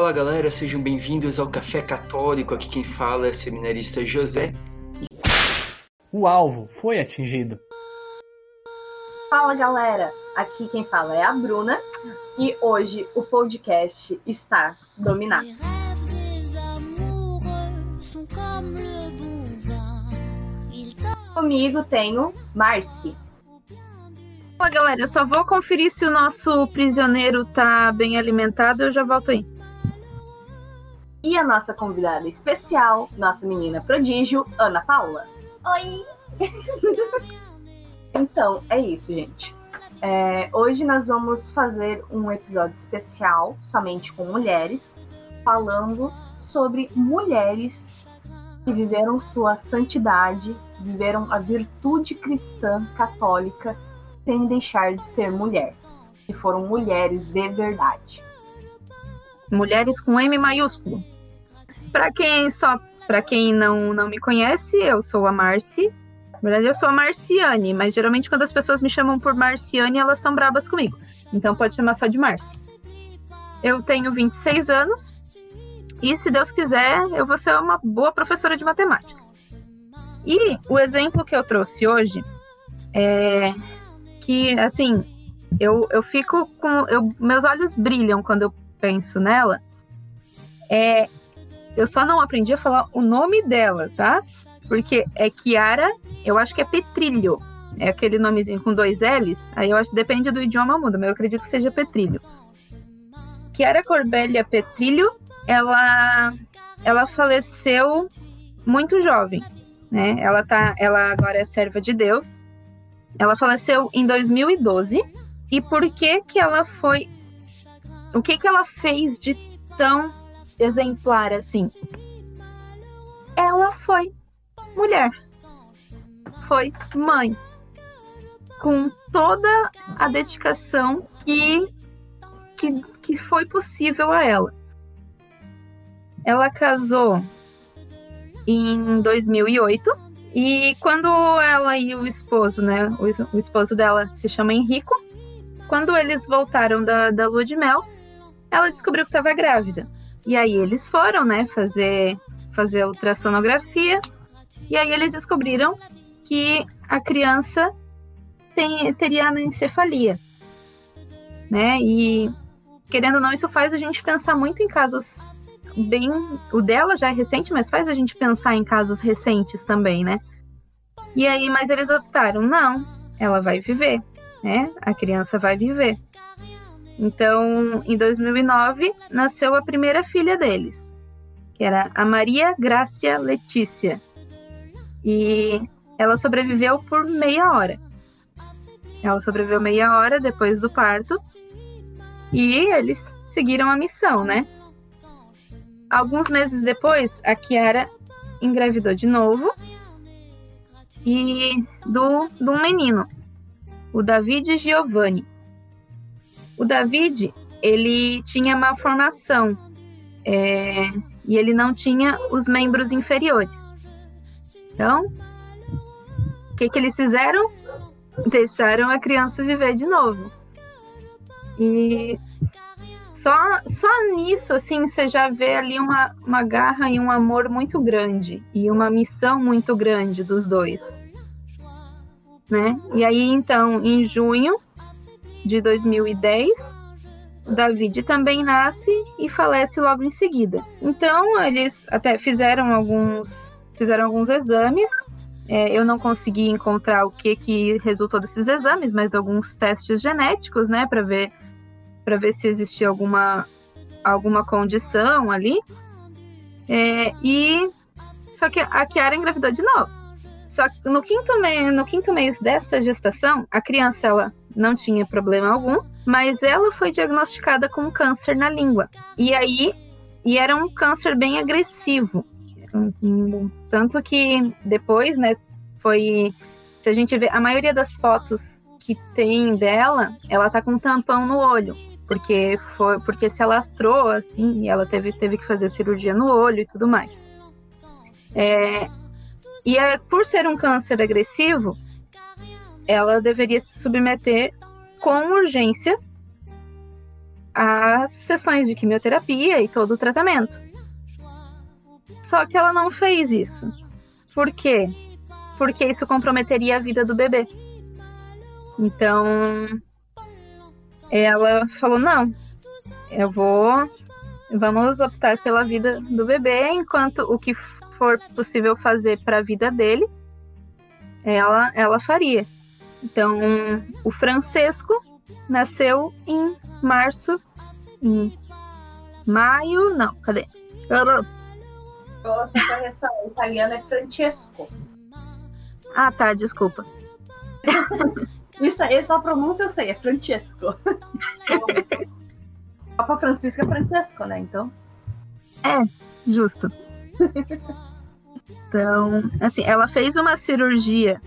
Fala galera, sejam bem-vindos ao Café Católico. Aqui quem fala é o seminarista José. O alvo foi atingido. Fala galera, aqui quem fala é a Bruna e hoje o podcast está dominado. Comigo tenho Marci. Fala galera, eu só vou conferir se o nosso prisioneiro tá bem alimentado, eu já volto aí. E a nossa convidada especial, nossa menina prodígio, Ana Paula. Oi! então, é isso, gente. É, hoje nós vamos fazer um episódio especial somente com mulheres, falando sobre mulheres que viveram sua santidade, viveram a virtude cristã católica sem deixar de ser mulher, que foram mulheres de verdade. Mulheres com M maiúsculo. Para quem só, para quem não não me conhece, eu sou a Marci. Na verdade, eu sou a Marciane, mas geralmente quando as pessoas me chamam por Marciane, elas estão brabas comigo. Então pode chamar só de Marci. Eu tenho 26 anos e se Deus quiser, eu vou ser uma boa professora de matemática. E o exemplo que eu trouxe hoje é que, assim, eu, eu fico com. Eu, meus olhos brilham quando eu penso nela. É, eu só não aprendi a falar o nome dela, tá? Porque é Kiara, eu acho que é Petrilho. É aquele nomezinho com dois L's. Aí eu acho que depende do idioma muda, mas eu acredito que seja Petrilho. Kiara Corbélia Petrilho, ela, ela faleceu muito jovem, né? Ela, tá, ela agora é serva de Deus. Ela faleceu em 2012. E por que que ela foi... O que que ela fez de tão exemplar assim? Ela foi mulher. Foi mãe. Com toda a dedicação que, que, que foi possível a ela. Ela casou em 2008 e quando ela e o esposo, né? O, o esposo dela se chama Henrico. Quando eles voltaram da, da lua de mel, ela descobriu que estava grávida. E aí eles foram, né, fazer, fazer ultrassonografia. E aí eles descobriram que a criança tem, teria anencefalia. Né? E querendo ou não, isso faz a gente pensar muito em casos bem. O dela já é recente, mas faz a gente pensar em casos recentes também, né? E aí, mas eles optaram, não, ela vai viver, né? A criança vai viver. Então, em 2009, nasceu a primeira filha deles, que era a Maria Grácia Letícia. E ela sobreviveu por meia hora. Ela sobreviveu meia hora depois do parto. E eles seguiram a missão, né? Alguns meses depois, a Kiara engravidou de novo e do, do um menino, o David Giovanni. O David, ele tinha malformação é, e ele não tinha os membros inferiores. Então, o que, que eles fizeram? Deixaram a criança viver de novo. E só, só nisso, assim, você já vê ali uma, uma garra e um amor muito grande e uma missão muito grande dos dois. Né? E aí, então, em junho de 2010, David também nasce e falece logo em seguida. Então, eles até fizeram alguns, fizeram alguns exames. É, eu não consegui encontrar o que, que resultou desses exames, mas alguns testes genéticos, né, para ver para ver se existia alguma, alguma condição ali. É, e só que a Kiara engravidou de novo. Só que no quinto, mês, no quinto mês desta gestação, a criança ela não tinha problema algum, mas ela foi diagnosticada com câncer na língua. E aí, e era um câncer bem agressivo. Tanto que depois, né, foi. Se a gente vê, a maioria das fotos que tem dela, ela tá com um tampão no olho porque foi porque se alastrou assim e ela teve, teve que fazer cirurgia no olho e tudo mais. É, e é, por ser um câncer agressivo, ela deveria se submeter com urgência as sessões de quimioterapia e todo o tratamento. Só que ela não fez isso. Por quê? Porque isso comprometeria a vida do bebê. Então, ela falou: não, eu vou. Vamos optar pela vida do bebê, enquanto o que for possível fazer para a vida dele, ela, ela faria. Então, o Francesco nasceu em março, em maio, não, cadê? Nossa, correção, o italiano é Francesco. Ah, tá, desculpa. Isso, essa pronúncia eu sei, é Francesco. Papa Francisco é Francesco, né? Então. É, justo. Então, assim, ela fez uma cirurgia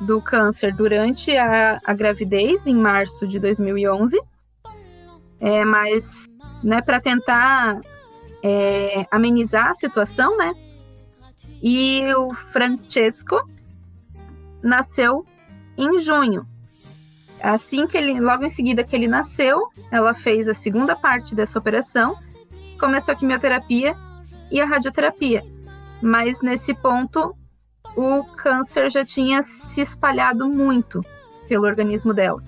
do câncer durante a, a gravidez, em março de 2011. É, mas, né, para tentar é, amenizar a situação, né? E o Francesco nasceu em junho. Assim que ele, logo em seguida que ele nasceu, ela fez a segunda parte dessa operação, começou a quimioterapia e a radioterapia. Mas nesse ponto, o câncer já tinha se espalhado muito pelo organismo dela.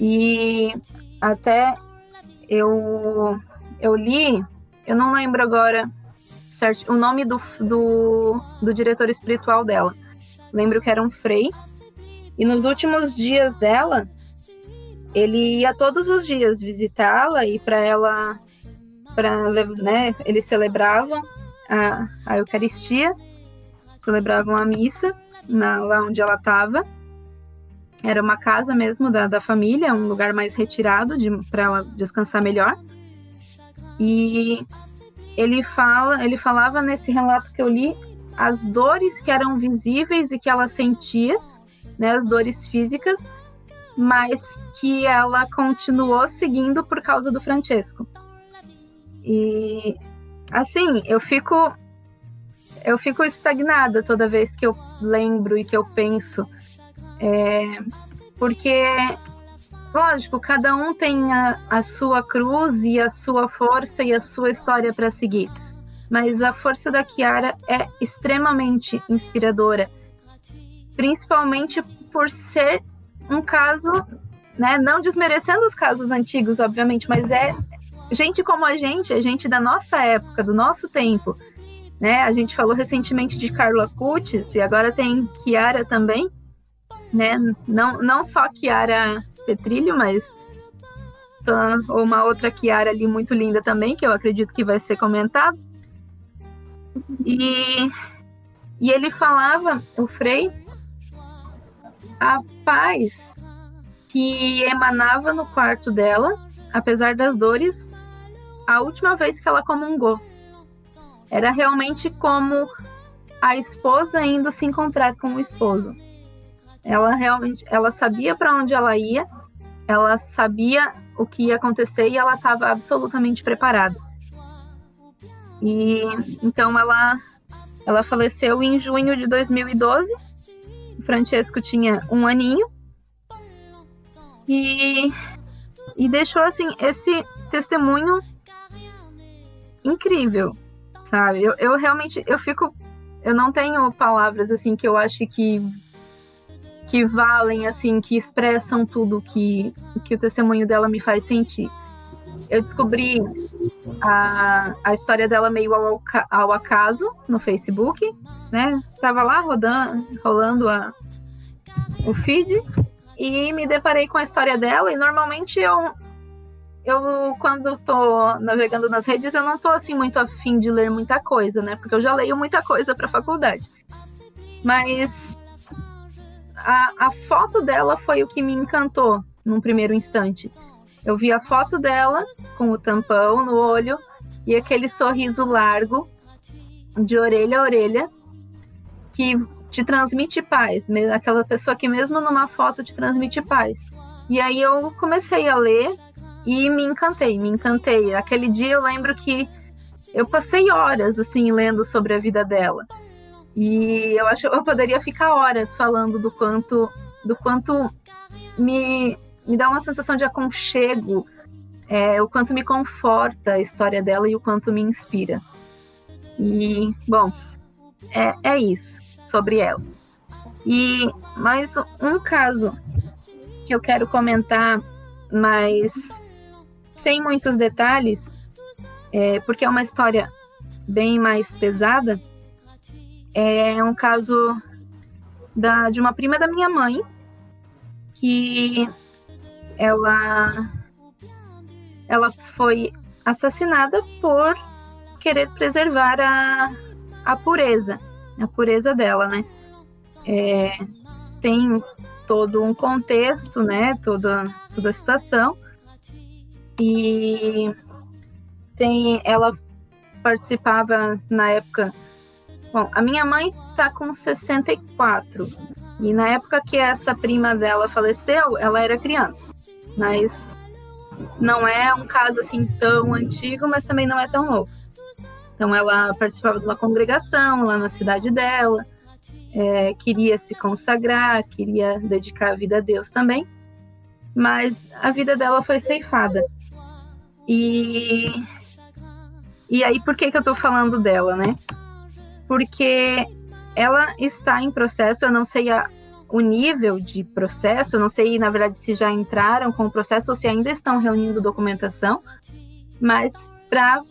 E até eu, eu li, eu não lembro agora certo, o nome do, do, do diretor espiritual dela. Lembro que era um frei. E nos últimos dias dela, ele ia todos os dias visitá-la e para ela, para né, eles celebravam a, a Eucaristia, celebravam a missa na, lá onde ela estava. Era uma casa mesmo da, da família, um lugar mais retirado para ela descansar melhor. E ele fala, ele falava nesse relato que eu li as dores que eram visíveis e que ela sentia, né, as dores físicas, mas que ela continuou seguindo por causa do Francesco. E assim, eu fico eu fico estagnada toda vez que eu lembro e que eu penso. É, porque, lógico, cada um tem a, a sua cruz e a sua força e a sua história para seguir. Mas a força da Kiara é extremamente inspiradora, principalmente por ser um caso, né, não desmerecendo os casos antigos, obviamente, mas é gente como a gente, a gente da nossa época, do nosso tempo, né? A gente falou recentemente de Carla Cutis e agora tem Kiara também, né? Não, não só Kiara Petrilho, mas uma outra Kiara ali muito linda também, que eu acredito que vai ser comentado. E, e ele falava, o Frei, a paz que emanava no quarto dela, apesar das dores, a última vez que ela comungou. Era realmente como a esposa indo se encontrar com o esposo. Ela realmente, ela sabia para onde ela ia, ela sabia o que ia acontecer e ela estava absolutamente preparada. E então ela ela faleceu em junho de 2012. O Francesco tinha um aninho e e deixou assim esse testemunho incrível, sabe? Eu, eu realmente, eu fico, eu não tenho palavras assim que eu acho que que valem assim, que expressam tudo que que o testemunho dela me faz sentir. Eu descobri a, a história dela meio ao, ao acaso no Facebook, né? Tava lá rodando, rolando a, o feed e me deparei com a história dela e normalmente eu eu, quando tô navegando nas redes, eu não tô assim muito afim de ler muita coisa, né? Porque eu já leio muita coisa pra faculdade. Mas a, a foto dela foi o que me encantou num primeiro instante. Eu vi a foto dela com o tampão no olho e aquele sorriso largo, de orelha a orelha, que te transmite paz. Aquela pessoa que, mesmo numa foto, te transmite paz. E aí eu comecei a ler e me encantei, me encantei. Aquele dia eu lembro que eu passei horas assim lendo sobre a vida dela. E eu acho que eu poderia ficar horas falando do quanto do quanto me, me dá uma sensação de aconchego é o quanto me conforta a história dela e o quanto me inspira. E, bom, é, é isso sobre ela. E mais um caso que eu quero comentar, mas sem muitos detalhes, é, porque é uma história bem mais pesada. É um caso da, de uma prima da minha mãe, que ela, ela foi assassinada por querer preservar a, a pureza, a pureza dela, né? É, tem todo um contexto, né? Toda, toda a situação. E tem, ela participava na época. Bom, a minha mãe tá com 64. E na época que essa prima dela faleceu, ela era criança. Mas não é um caso assim tão antigo, mas também não é tão novo. Então ela participava de uma congregação lá na cidade dela, é, queria se consagrar, queria dedicar a vida a Deus também, mas a vida dela foi ceifada. E, e aí, por que, que eu tô falando dela, né? Porque ela está em processo, eu não sei a, o nível de processo, eu não sei, na verdade, se já entraram com o processo ou se ainda estão reunindo documentação, mas para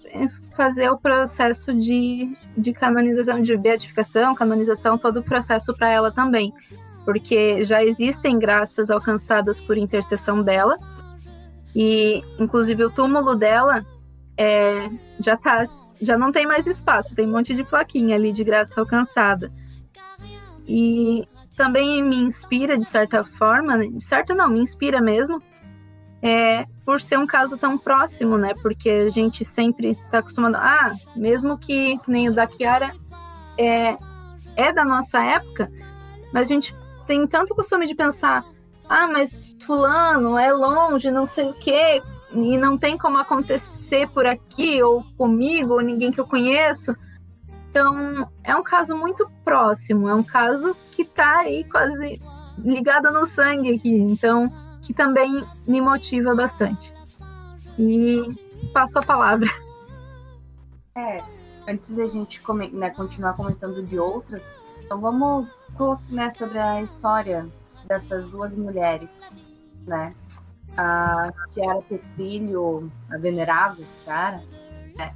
fazer o processo de, de canonização, de beatificação, canonização, todo o processo para ela também. Porque já existem graças alcançadas por intercessão dela, e, inclusive, o túmulo dela é, já tá, já não tem mais espaço, tem um monte de plaquinha ali de graça alcançada. E também me inspira, de certa forma, né? de certa não, me inspira mesmo, é, por ser um caso tão próximo, né? Porque a gente sempre está acostumado, ah, mesmo que, que, nem o da Kiara é, é da nossa época, mas a gente tem tanto costume de pensar, ah, mas fulano é longe, não sei o quê, e não tem como acontecer por aqui, ou comigo, ou ninguém que eu conheço. Então, é um caso muito próximo, é um caso que tá aí quase ligado no sangue aqui, então, que também me motiva bastante. E passo a palavra. É, antes da gente né, continuar comentando de outras, então vamos né, sobre a história dessas duas mulheres, né? A Chiara Petrilho, a venerável Chiara, né?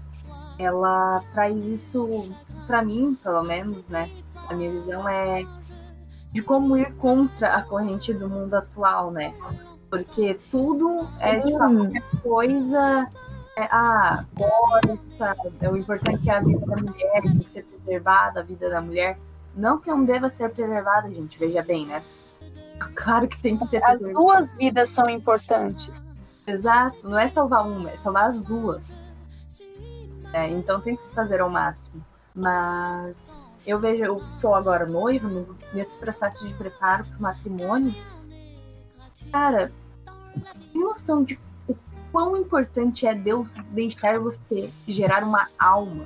ela traz isso para mim, pelo menos, né? A minha visão é de como ir contra a corrente do mundo atual, né? Porque tudo Sim. é de qualquer coisa. É, ah, gosta, é, o importante é a vida da mulher, tem que ser preservada a vida da mulher. Não que não deva ser preservada, gente, veja bem, né? Claro que tem que ser. As duas vidas são importantes. Exato, não é salvar uma, é salvar as duas. É, então tem que se fazer ao máximo. Mas eu vejo, eu estou agora noivo, nesse processo de preparo para o matrimônio. Cara, tem noção de o quão importante é Deus deixar você gerar uma alma.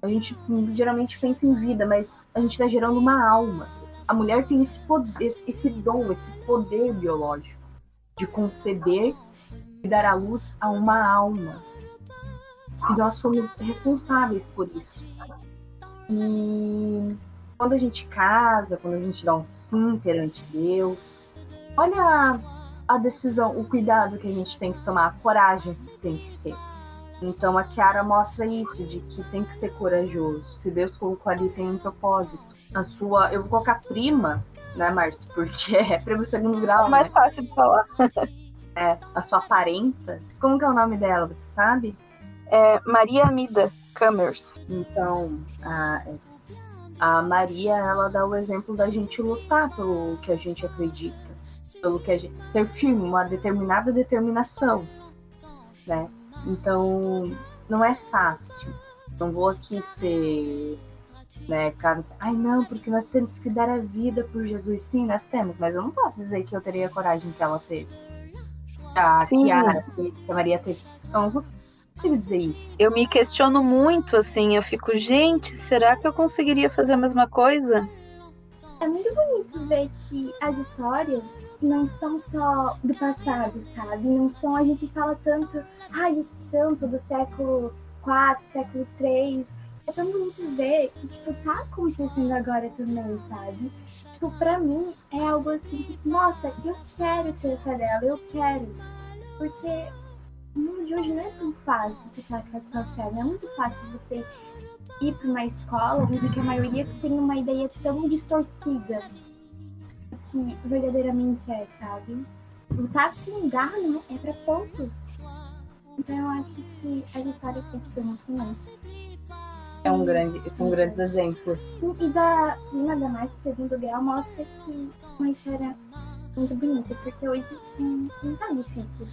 A gente geralmente pensa em vida, mas a gente está gerando uma alma a mulher tem esse poder, esse dom, esse poder biológico de conceber e dar à luz a uma alma. E nós somos responsáveis por isso. E quando a gente casa, quando a gente dá um sim perante Deus, olha a decisão, o cuidado que a gente tem que tomar, a coragem que tem que ser. Então a Kiara mostra isso, de que tem que ser corajoso. Se Deus colocou ali, tem um propósito a sua. Eu vou colocar prima, né, Márcio? Porque é prima segundo grau. É mais né? fácil de falar. é, a sua parenta. Como que é o nome dela, você sabe? É Maria Amida Cummers. Então, a, a Maria, ela dá o exemplo da gente lutar pelo que a gente acredita. Pelo que a gente. Ser firme, uma determinada determinação. Né? Então, não é fácil. Não vou aqui ser né? Cara, ai não, porque nós temos que dar a vida por Jesus. Sim, nós temos, mas eu não posso dizer que eu teria a coragem que ela teve. A Sim. Kiara que a Maria teve. Então, eu não consigo dizer isso. Eu me questiono muito, assim, eu fico, gente, será que eu conseguiria fazer a mesma coisa? É muito bonito ver que as histórias não são só do passado, sabe? Não são, a gente fala tanto, ai, o santo do século IV, século III. É tão bonito ver que, tipo, tá acontecendo agora também, sabe? Tipo, pra mim é algo assim, que, nossa, eu quero ser essa dela, eu quero. Porque o mundo de hoje não é tão fácil ficar com a tua fé, não é muito fácil você ir para uma escola onde que a maioria tem uma ideia tão distorcida que verdadeiramente é, sabe? Lutar com garra não é para pouco. Então eu acho que a história tem que ser emocionante. É um grande, são grandes exemplos. Sim, e da Lina Damasio, segundo grau, mostra que uma história muito bonita, porque hoje não tá difícil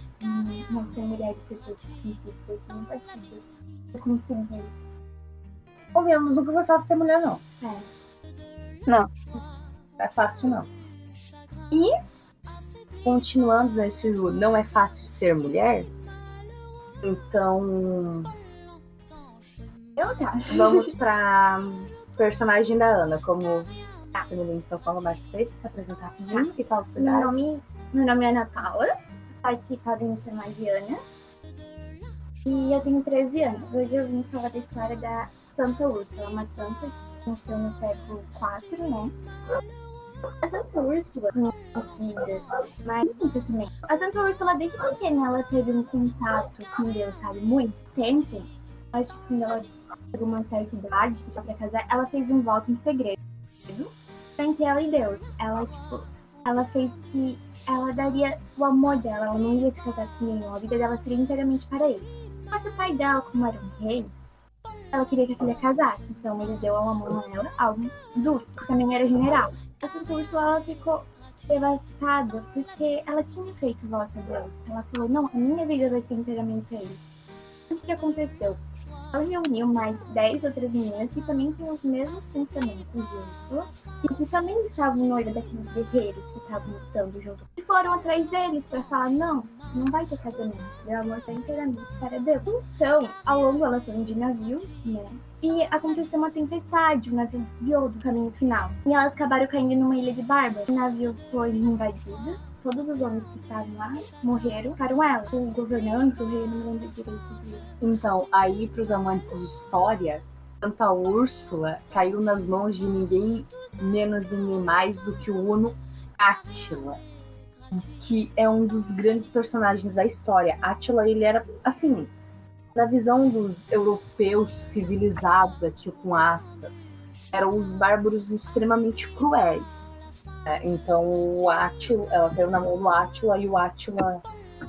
não ser mulher de pessoas difíceis, não tá difícil eu conseguir. Convenhamos, nunca foi fácil ser mulher, não. É. Não. Não é fácil, não. E, continuando nesse não é fácil ser mulher, então Eu tá. vamos pra personagem da Ana, como a Emily então fala mais pra se apresentar pra mim e fala sua Meu nome, meu nome é Ana Paula, só que podem me chamar de Ana. E eu tenho 13 anos. Hoje eu vim falar da história da Santa Úrsula, uma santa que nasceu no século IV, né? A Santa Úrsula, conhecida, mas muito também. A Santa Úrsula, desde pequena, ela teve um contato com Deus, sabe? Muito tempo. Acho que quando ela chegou uma certa idade, que já pra casar, ela fez um voto em segredo entre ela e Deus. Ela, tipo, ela fez que ela daria o amor dela, ela não ia se casar com nenhum, a vida dela seria inteiramente para ele. Só que o pai dela, como era um rei, ela queria que a filha casasse, então ele deu ao amor nela algo duro, que também era general. A Santa Úrsula, ela ficou devastada, porque ela tinha feito voto a Deus. Ela falou, não, a minha vida vai ser inteiramente a ele. O que aconteceu? Ela reuniu mais 10 outras meninas que também tinham os mesmos pensamentos de Úrsula e que também estavam no olho daqueles guerreiros que estavam lutando junto. E foram atrás deles para falar: não, não vai ter casamento, meu amor está inteiramente para Deus. Então, ao longo elas foram de navio, né? E aconteceu uma tempestade, o navio desviou do caminho final. E elas acabaram caindo numa ilha de Bárbara. O navio foi invadido. Todos os homens que estavam lá morreram, ficaram ela. O governante, o rei, não lembro direito. Então, aí pros amantes de história, Santa Úrsula caiu nas mãos de ninguém menos ninguém mais do que o Uno Átila, que é um dos grandes personagens da história. Átila, ele era, assim, na visão dos europeus civilizados, aqui com aspas, eram os bárbaros extremamente cruéis. Né? Então, o Átila, ela caiu na mão do Átila e o Átila,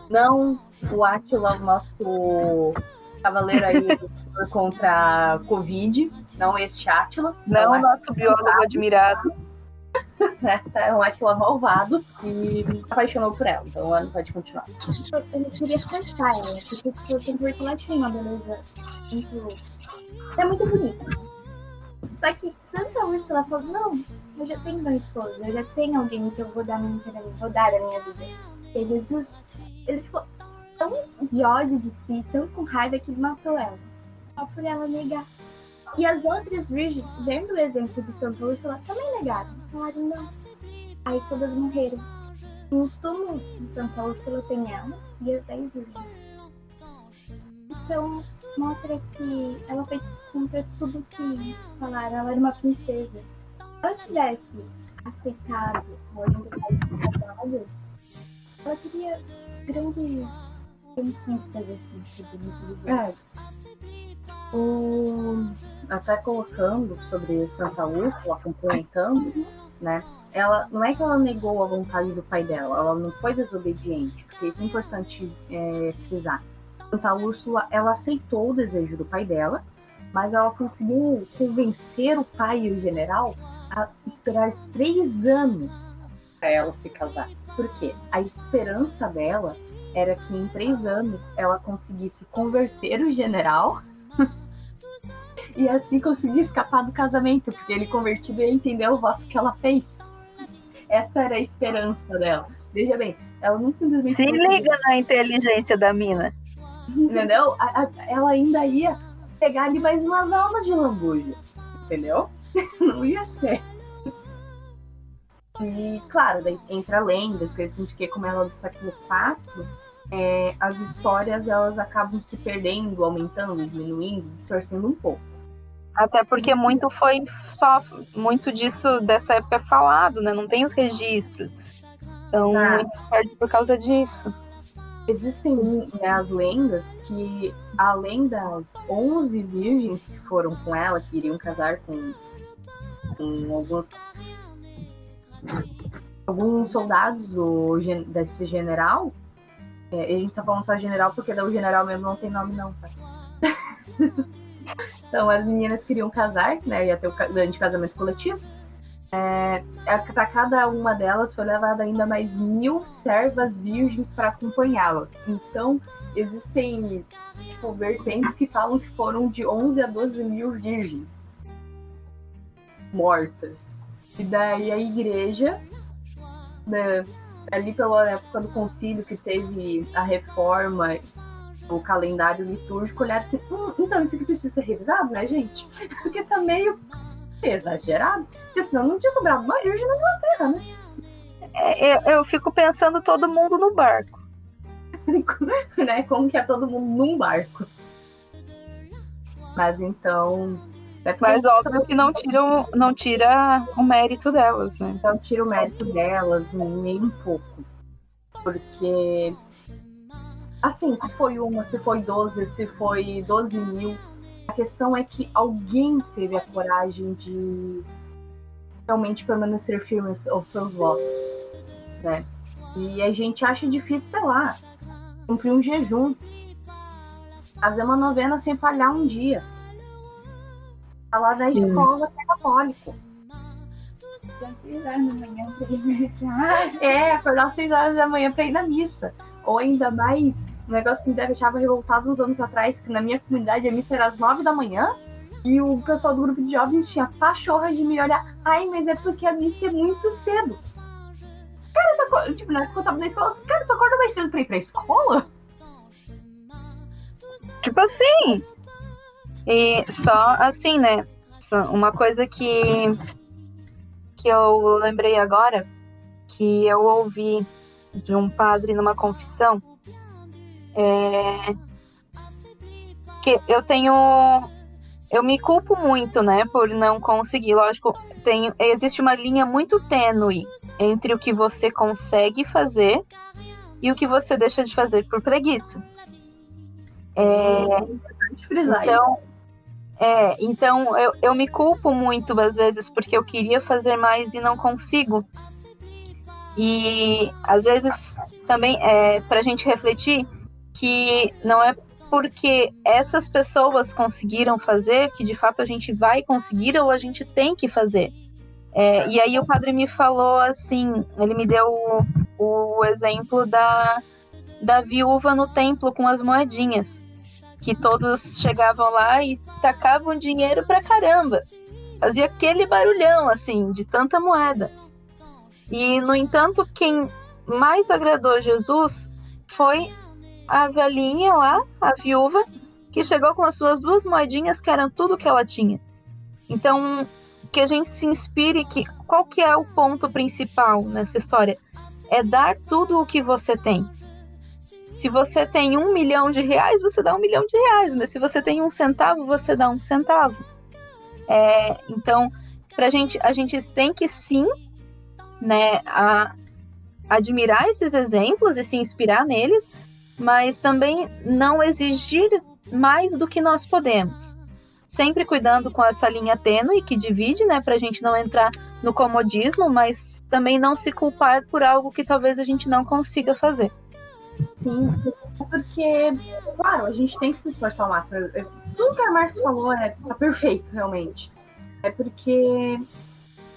não o Átila, o nosso cavaleiro aí contra a Covid, não esse Átila. Não, é o nosso biólogo admirado. né? É um Átila malvado e apaixonou por ela. Então, ela pode continuar. Eu, eu queria cortar ela, porque tipo, eu tenho que ver que ela tinha uma beleza muito. É muito bonita. Só que Santa Úrsula falou: não, eu já tenho meu esposo, eu já tenho alguém que eu vou dar, minha, vou dar a minha vida. E Jesus, ele ficou tão de ódio de si, tão com raiva que matou ela. Só por ela negar. E as outras virgens, vendo o exemplo de Santa Úrsula, também negaram. Falaram não. Aí todas morreram. No túmulo de Santa Úrsula tem ela e as dez virgens. Então, mostra que ela foi contra tudo que falaram. Ela era uma princesa. Se ela tivesse aceitado o ordem do pai de casado, ela teria grandes conquistas, assim, podemos dizer. É. O... Até colocando sobre Santa Úrsula, complementando, né? Ela não é que ela negou a vontade do pai dela, ela não foi desobediente, porque isso é importante é, frisar. Santa Úrsula, ela aceitou o desejo do pai dela, mas ela conseguiu convencer o pai e o general a esperar três anos para ela se casar. Por quê? A esperança dela era que em três anos ela conseguisse converter o general e assim conseguir escapar do casamento, porque ele convertido ia entender o voto que ela fez. Essa era a esperança dela. Veja bem, ela não simplesmente. Se liga na inteligência da mina. Entendeu? A- a- ela ainda ia pegar ali mais umas almas de lambuja. Entendeu? Não ia ser. E, claro, daí entra lendas, coisas assim, porque como ela é do século IV, é, as histórias elas acabam se perdendo, aumentando, diminuindo, distorcendo um pouco. Até porque muito foi só muito disso dessa época é falado, né? Não tem os registros. Então ah. muito perde por causa disso. Existem né, as lendas que, além das 11 virgens que foram com ela, que iriam casar com, alguns, alguns soldados do, desse general, é, a gente tá falando só general porque o general mesmo não tem nome não, tá? então as meninas queriam casar, né? Ia ter o grande casamento coletivo. É, é para cada uma delas foi levada ainda mais mil servas virgens para acompanhá-las. Então, existem tipo, vertentes que falam que foram de 11 a 12 mil virgens mortas. E daí a igreja, né, ali pela época do concílio que teve a reforma, o calendário litúrgico, olharam assim, hum, então isso aqui precisa ser revisado, né, gente? Porque tá meio exagerado, porque senão não tinha sobrado uma virgem na Inglaterra, né? É, eu, eu fico pensando todo mundo no barco. né? Como que é todo mundo num barco. Mas então. Mas óbvio que não tira, o, não tira o mérito delas, né? Não tira o mérito delas, nem um pouco. Porque. Assim, se foi uma, se foi 12, se foi 12 mil, a questão é que alguém teve a coragem de realmente permanecer firme aos seus votos, né? E a gente acha difícil, sei lá, cumprir um jejum, fazer uma novena sem falhar um dia, falar da Sim. escola que é católico. É, acordar às 6 horas da manhã para ir na missa. Ou ainda mais um negócio que me deixava revoltado uns anos atrás, que na minha comunidade a missa era às nove da manhã, e o pessoal do grupo de jovens tinha pachorra de me olhar. Ai, mas é porque a missa é muito cedo. Cara, tá, tipo, na época eu tava na escola, assim, cara, tu acorda mais cedo pra ir pra escola? Tipo assim. E só assim, né? Uma coisa que, que eu lembrei agora, que eu ouvi de um padre numa confissão, é, que eu tenho. Eu me culpo muito, né, por não conseguir. Lógico, tem, existe uma linha muito tênue entre o que você consegue fazer e o que você deixa de fazer por preguiça. É, então, é, então eu, eu me culpo muito às vezes porque eu queria fazer mais e não consigo. E às vezes também é para a gente refletir que não é porque essas pessoas conseguiram fazer que de fato a gente vai conseguir ou a gente tem que fazer. É, e aí o padre me falou assim, ele me deu o, o exemplo da, da viúva no templo com as moedinhas, que todos chegavam lá e tacavam dinheiro pra caramba. Fazia aquele barulhão assim, de tanta moeda. E no entanto, quem mais agradou Jesus foi a velhinha lá, a viúva, que chegou com as suas duas moedinhas, que eram tudo que ela tinha. Então, que a gente se inspire que qual que é o ponto principal nessa história? É dar tudo o que você tem. Se você tem um milhão de reais, você dá um milhão de reais, mas se você tem um centavo, você dá um centavo. É, então, pra gente, a gente tem que sim, né, a, admirar esses exemplos e se inspirar neles, mas também não exigir mais do que nós podemos. Sempre cuidando com essa linha tênue que divide, né, para a gente não entrar no comodismo, mas também não se culpar por algo que talvez a gente não consiga fazer. Sim, porque, claro, a gente tem que se esforçar ao máximo. Tudo que a Márcia falou é tá perfeito, realmente. É porque.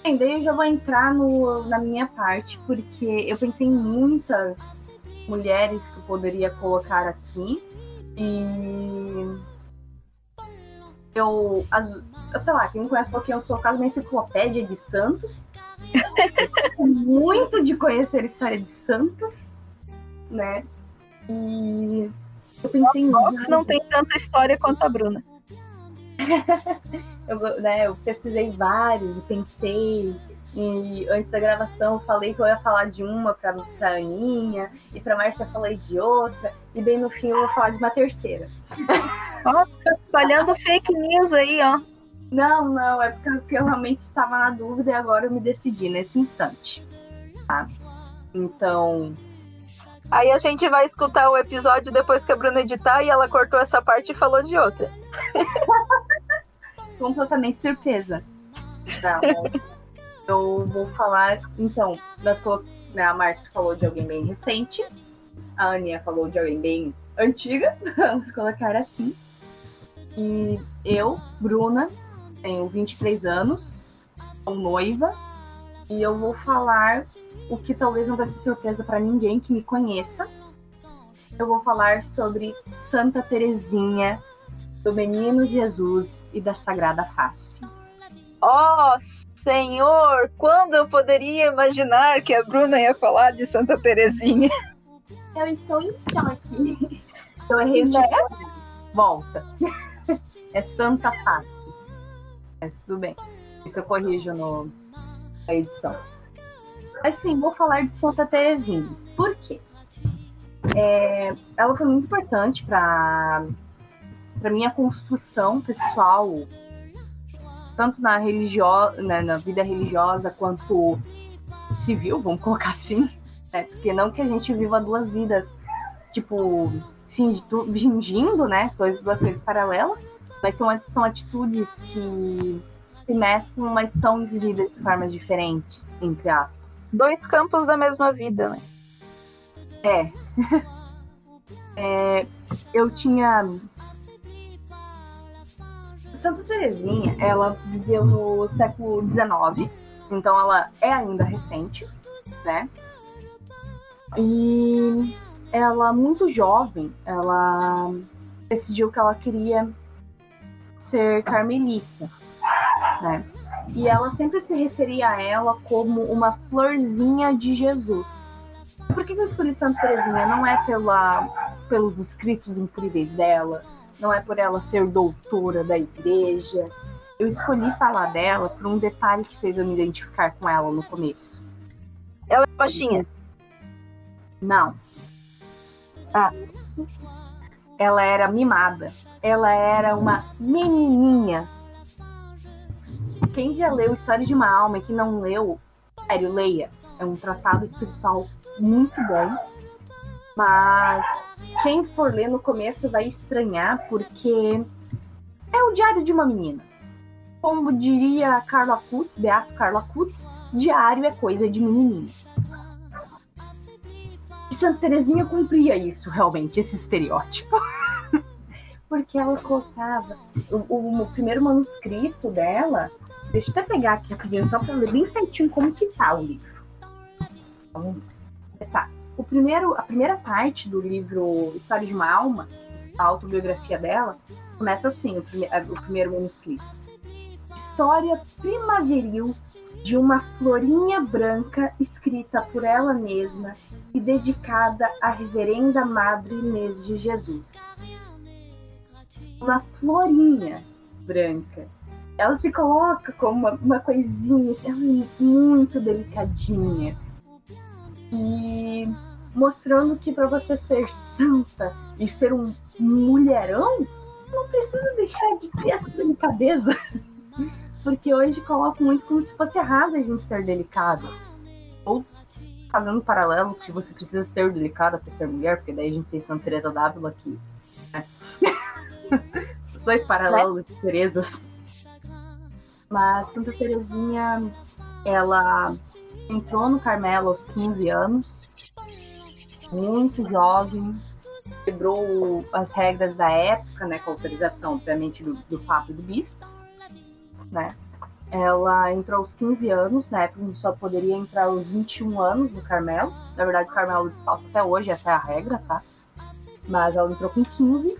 Bem, daí eu já vou entrar no, na minha parte, porque eu pensei em muitas mulheres que eu poderia colocar aqui. E eu, as, sei lá, quem me conhece pouquinho, eu sou quase uma enciclopédia de santos. muito de conhecer a história de santos, né? E eu pensei em. Fox não tem tanta história quanto a Bruna. eu, né, eu pesquisei vários e pensei E antes da gravação eu falei que eu ia falar de uma pra, pra Aninha, e pra Márcia falei de outra, e bem no fim eu vou falar de uma terceira. Ó, espalhando fake news aí, ó. Não, não, é porque eu realmente estava na dúvida e agora eu me decidi nesse instante. Tá? Então, Aí a gente vai escutar o episódio depois que a Bruna editar e ela cortou essa parte e falou de outra. completamente surpresa. Tá, eu vou falar, então, nós colo- né, a Márcia falou de alguém bem recente, a Aninha falou de alguém bem antiga, vamos colocar assim. E eu, Bruna, tenho 23 anos, sou noiva, e eu vou falar o que talvez não vai ser surpresa para ninguém que me conheça. Eu vou falar sobre Santa Teresinha do Menino Jesus e da Sagrada Face. Ó, senhor, quando eu poderia imaginar que a Bruna ia falar de Santa Terezinha? Eu estou em choque. Eu errei o título. Volta. É Santa Face. Mas tudo bem. Isso eu corrijo no, na edição. Mas sim, vou falar de Santa Teresinha. Por quê? É, ela foi muito importante para para minha construção pessoal, tanto na religio, né, na vida religiosa quanto civil, vamos colocar assim, né? Porque não que a gente viva duas vidas, tipo, fingindo né? Duas, duas coisas paralelas, mas são, são atitudes que se mesclam, mas são vividas de formas diferentes, entre aspas. Dois campos da mesma vida, né? É. É, eu tinha. Santa Terezinha, ela viveu no século XIX, então ela é ainda recente, né? E ela, muito jovem, ela decidiu que ela queria ser carmelita, né? E ela sempre se referia a ela como uma florzinha de Jesus. Por que eu escolhi Santa Teresinha? Não é pela, pelos escritos incríveis dela, não é por ela ser doutora da igreja. Eu escolhi falar dela por um detalhe que fez eu me identificar com ela no começo. Ela é baixinha. Não. Ah. Ela era mimada. Ela era uma menininha. Quem já leu História de uma Alma e que não leu, sério, leia. É um tratado espiritual muito bom. Mas quem for ler no começo vai estranhar porque é o diário de uma menina. Como diria Carla Kutz, Beato Carla Kutz, diário é coisa de menininha. E Santa Terezinha cumpria isso, realmente, esse estereótipo. Porque ela colocava o, o- o primeiro manuscrito dela. Deixa eu até pegar aqui rapidinho, só pra ler bem certinho como que tá o livro. Então, está. O primeiro, a primeira parte do livro História de uma Alma, a autobiografia dela, começa assim, o, prime- o primeiro manuscrito. História primaveril de uma florinha branca escrita por ela mesma e dedicada à reverenda Madre Inês de Jesus. Uma florinha branca. Ela se coloca como uma, uma coisinha, assim, é muito delicadinha. E mostrando que para você ser santa e ser um mulherão, não precisa deixar de ter essa delicadeza. Porque hoje coloca muito como se fosse errado a gente ser delicado. Ou fazendo um paralelo que você precisa ser delicada para ser mulher, porque daí a gente tem Santa Teresa d'Ávila aqui. Né? Dois paralelos de Terezas. Mas Santa Terezinha, ela entrou no Carmelo aos 15 anos, muito jovem, quebrou as regras da época, né, com autorização, obviamente, do, do Papa e do Bispo, né? Ela entrou aos 15 anos, na época só poderia entrar aos 21 anos no Carmelo. Na verdade, o Carmelo descalço até hoje, essa é a regra, tá? Mas ela entrou com 15.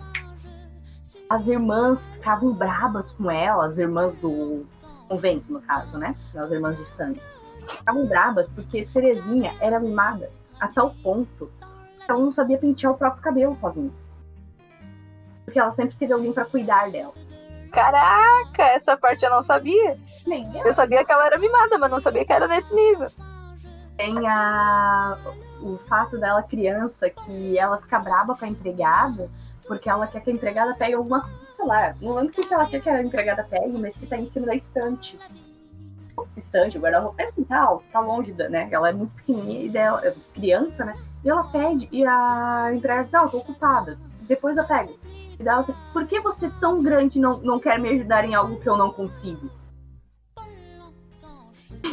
As irmãs ficavam brabas com ela, as irmãs do convento, no caso, né? As irmãs de sangue. Ficavam brabas porque Terezinha era mimada a tal ponto que ela não sabia pentear o próprio cabelo sozinha. Porque ela sempre teve alguém para cuidar dela. Caraca, essa parte eu não sabia. Nem eu. Eu sabia que ela era mimada, mas não sabia que era nesse nível. Tem a, o fato dela criança que ela fica braba com a empregada porque ela quer que a empregada pegue alguma sei lá, não lembro o que ela quer que a empregada pegue, mas que tá em cima da estante. Estante, guarda-roupa, é assim, tá, tá longe, da, né? Ela é muito pequenininha e dela, é criança, né? E ela pede, e a empregada, não, tô ocupada. Depois eu pego. E dela assim, por que você tão grande não, não quer me ajudar em algo que eu não consigo?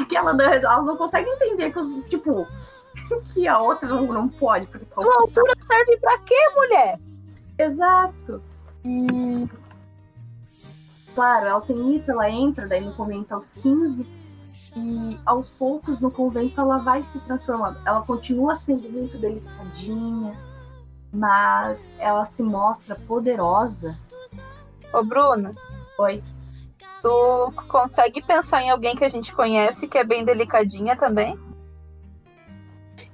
Que ela, ela não consegue entender que, tipo, que a outra não, não pode. Porque Tua altura serve pra quê, mulher? Exato. E. Claro, ela tem isso, ela entra daí no convento aos 15 e aos poucos no convento ela vai se transformando. Ela continua sendo muito delicadinha, mas ela se mostra poderosa. Ô, Bruna. Oi. Tu consegue pensar em alguém que a gente conhece que é bem delicadinha também?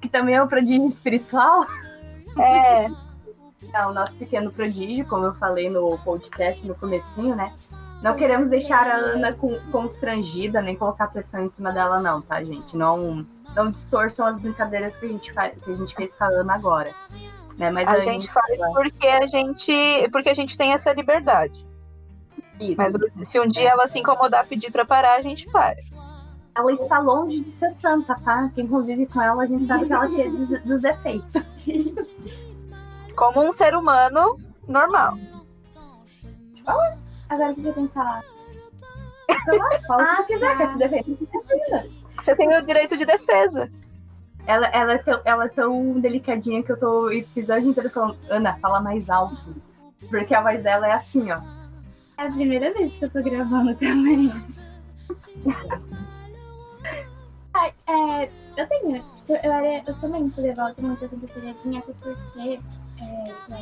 Que também é um prodígio espiritual? É. Não, nosso pequeno prodígio, como eu falei no podcast no comecinho, né? Não queremos deixar a Ana constrangida, nem colocar pressão em cima dela, não, tá, gente? Não, não distorçam as brincadeiras que a gente, faz, que a gente fez com a Ana agora. Né? Mas a, a gente, gente faz porque a gente, porque a gente tem essa liberdade. Isso. Mas se um dia ela se incomodar pedir para parar, a gente para. Ela está longe de ser santa, tá? Quem convive com ela, a gente sabe que ela é cheia dos, dos defeitos. Como um ser humano normal. Agora você já tem que falar. Fala o que ah, quiser, quer se defender. Você tem o direito de defesa. Ela, ela, é tão, ela é tão delicadinha que eu tô o episódio inteiro falando, Ana, fala mais alto. Porque a voz dela é assim, ó. É a primeira vez que eu tô gravando também. Ai, é, eu tenho, tipo, eu, era, eu também sou devota muito assim, delicadinha, até porque é, com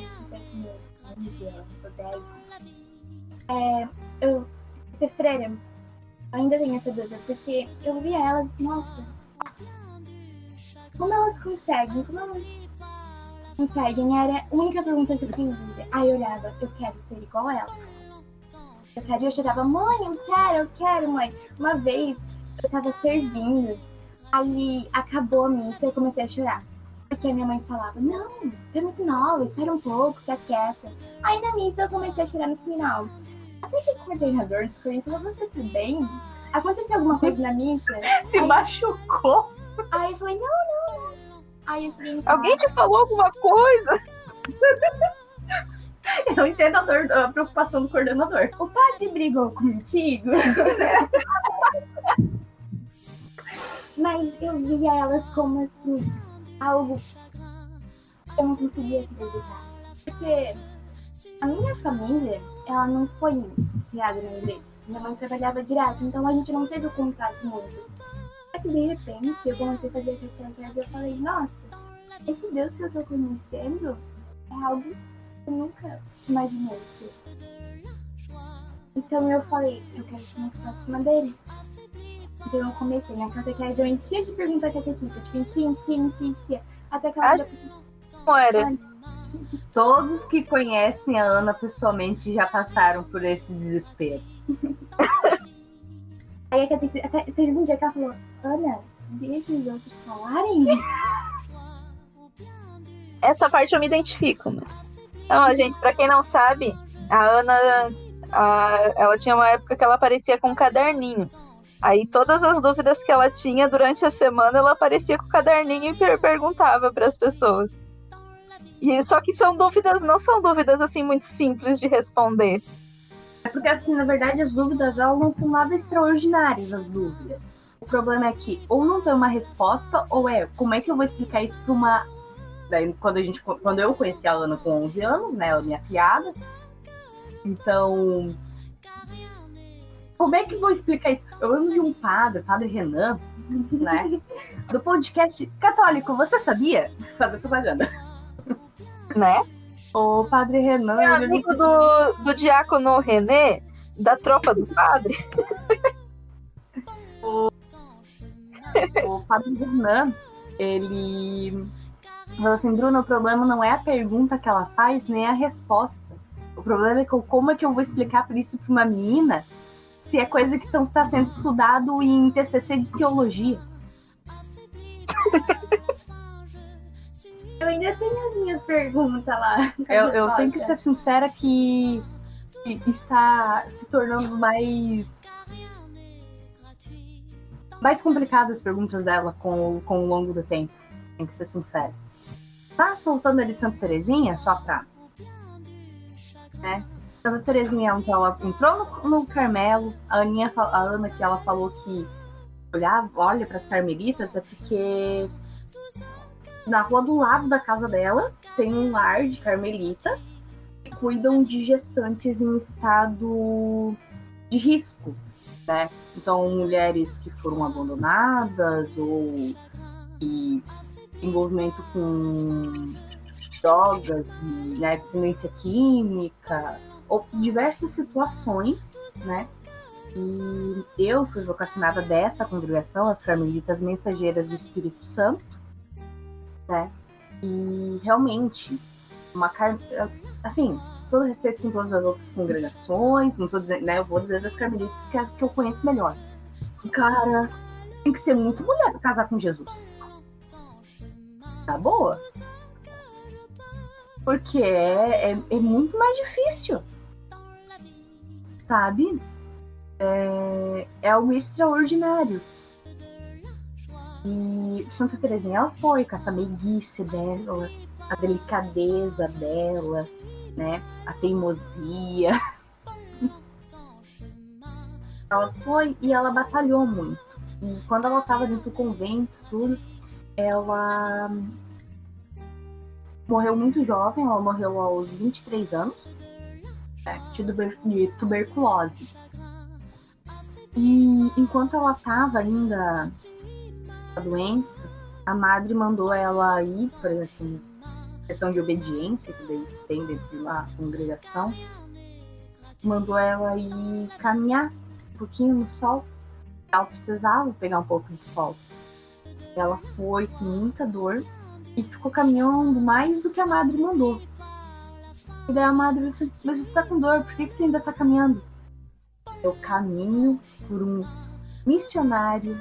11 anos ou 10, é, eu ser freira, ainda tenho essa dúvida, porque eu via elas, nossa, como elas conseguem, como elas conseguem, era a única pergunta que eu tinha. Aí eu olhava, eu quero ser igual a ela. Eu quero, eu chorava, mãe, eu quero, eu quero, mãe. Uma vez eu tava servindo, aí acabou a missa e eu comecei a chorar. Porque a minha mãe falava, não, tu é muito nova, espera um pouco, se aquieta. Aí na missa eu comecei a chorar no final. Até que o coordenador do falou, você tá bem? Aconteceu alguma coisa na missa? Se aí, machucou? Aí eu falei, não, não, não. Aí eu falei, Alguém te falou alguma coisa? Eu entendo a, dor, a preocupação do coordenador. O padre brigou contigo? Mas eu via elas como assim, algo que eu não conseguia acreditar. Porque a minha família, ela não foi criada na igreja. Minha mãe trabalhava direto, então a gente não teve contato muito. Só que de repente eu comecei a fazer questão atrás e eu falei, nossa, esse Deus que eu tô conhecendo é algo que eu nunca imaginei. Então eu falei, eu quero ser mais próxima dele. Então eu comecei na catequese, eu enchia de perguntar a catequista, tipo, enchia, enchia, enchia, enchia. Até que ela Acho... Como era? Todos que conhecem a Ana pessoalmente já passaram por esse desespero. Aí a catequista, até, teve um dia que ela falou, Ana, deixa os outros falarem. Essa parte eu me identifico, né? Então, gente, pra quem não sabe, a Ana, a, ela tinha uma época que ela aparecia com um caderninho. Aí todas as dúvidas que ela tinha durante a semana, ela aparecia com o caderninho e per perguntava para as pessoas. E só que são dúvidas, não são dúvidas assim muito simples de responder. É porque assim, na verdade, as dúvidas elas não são nada extraordinárias as dúvidas. O problema é que ou não tem uma resposta ou é, como é que eu vou explicar isso para uma Daí, quando a gente quando eu conheci a Ana com 11 anos, né, ela é minha piada. Então, como é que vou explicar isso? Eu amo de um padre, padre Renan, né? Do podcast católico, você sabia? Fazer propaganda. Né? O padre Renan. É amigo do, do diácono René, da tropa do padre. o, o padre Renan, ele falou assim, Bruno, o problema não é a pergunta que ela faz, nem a resposta. O problema é que, como é que eu vou explicar por isso para uma menina se é coisa que está sendo estudado em TCC de teologia. Eu ainda tenho as minhas perguntas lá. Eu, eu tenho que ser sincera que está se tornando mais mais complicadas as perguntas dela com, com o longo do tempo. Tem que ser sincera. Mas voltando ali Santa Terezinha, só pra. Né? Santa Terezinha, então, ela entrou no, no Carmelo, a, Aninha, a Ana que ela falou que olhava, olha para as carmelitas, é porque na rua do lado da casa dela tem um lar de carmelitas que cuidam de gestantes em estado de risco, né? Então, mulheres que foram abandonadas ou que envolvimento com drogas, né, dependência química, ou diversas situações, né? E eu fui vocacionada dessa congregação, as Carmelitas Mensageiras do Espírito Santo, né? E realmente, uma assim, todo respeito com todas as outras congregações, não tô dizendo, né? Eu vou dizer das Carmelitas que é que eu conheço melhor. Cara, tem que ser muito mulher pra casar com Jesus tá boa. Porque é, é, é muito mais difícil. Sabe? É, é algo extraordinário. E Santa Teresinha ela foi com essa meiguice dela, a delicadeza dela, né? A teimosia. ela foi e ela batalhou muito. E quando ela estava dentro do convento, tudo, ela morreu muito jovem, ela morreu aos 23 anos, de, tuber de tuberculose. E enquanto ela estava ainda a doença, a madre mandou ela ir para assim, questão de obediência que eles têm dentro de uma congregação, mandou ela ir caminhar um pouquinho no sol. Ela precisava pegar um pouco de sol. Ela foi com muita dor e ficou caminhando mais do que a madre mandou. E daí a madre disse, mas você tá com dor, por que, que você ainda tá caminhando? Eu caminho por um missionário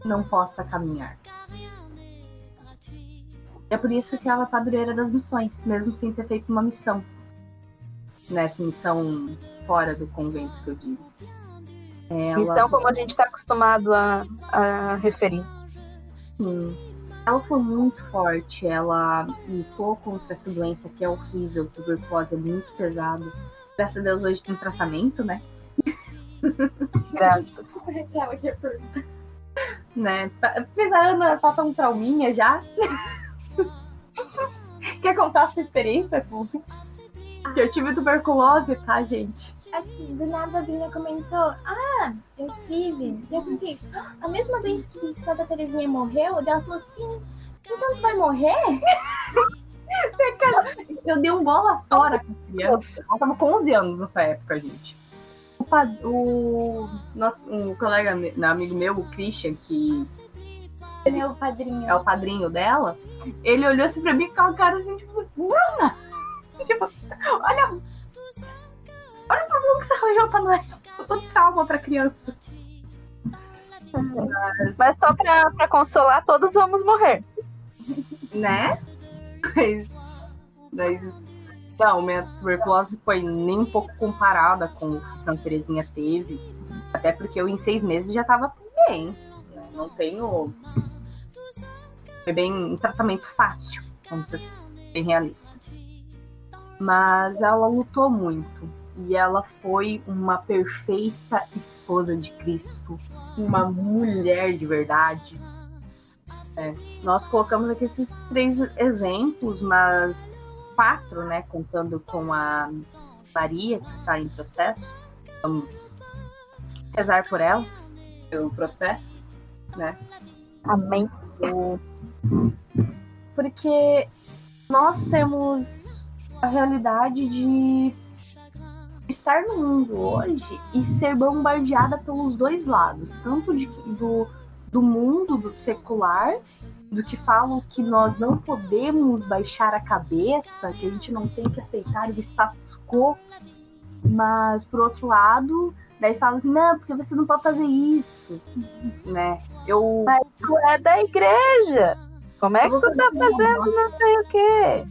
que não possa caminhar. É por isso que ela é padroeira das missões, mesmo sem ter feito uma missão. Nessa missão fora do convento que eu digo. Ela... Missão como a gente está acostumado a, a referir. Sim. Ela foi muito forte, ela lutou contra essa doença que é horrível, tuberculose é muito pesado. Graças a Deus hoje tem tratamento, né? Graças. né? Fez a Ana passar um trauminha já. Quer contar a sua experiência, com Que eu tive tuberculose, tá, gente? Aqui, do nada a Brina comentou: Ah, eu tive. E eu fiquei: A mesma vez que Santa Terezinha morreu, ela falou assim: Então tu vai morrer? eu dei um bola fora com a criança. Ela tava com 11 anos nessa época, gente. O, o nosso um colega, um amigo meu, o Christian, que. É meu padrinho. É o padrinho dela. Ele olhou assim pra mim com a cara assim, tipo, Bruna! Tipo, olha, Olha o problema que você arranjou pra nós. Eu tô trauma pra criança. Mas, Mas só pra, pra consolar, todos vamos morrer. Né? Mas, mas não, minha tuberculose foi nem um pouco comparada com o que Santa Terezinha teve. Até porque eu em seis meses já tava bem. Não tenho. Foi bem um tratamento fácil, vamos ser bem realista. Mas ela lutou muito e ela foi uma perfeita esposa de Cristo, uma mulher de verdade. É, nós colocamos aqui esses três exemplos, mas quatro, né, contando com a Maria, que está em processo. Vamos rezar por ela, pelo processo, né? Amém. Porque nós temos a realidade de estar no mundo hoje e ser bombardeada pelos dois lados, tanto de, do, do mundo do secular, do que falam que nós não podemos baixar a cabeça, que a gente não tem que aceitar o status quo, mas por outro lado, Daí fala, não, porque você não pode fazer isso, né? Eu... Mas tu é da igreja. Como é que tu tá fazendo não sei o quê?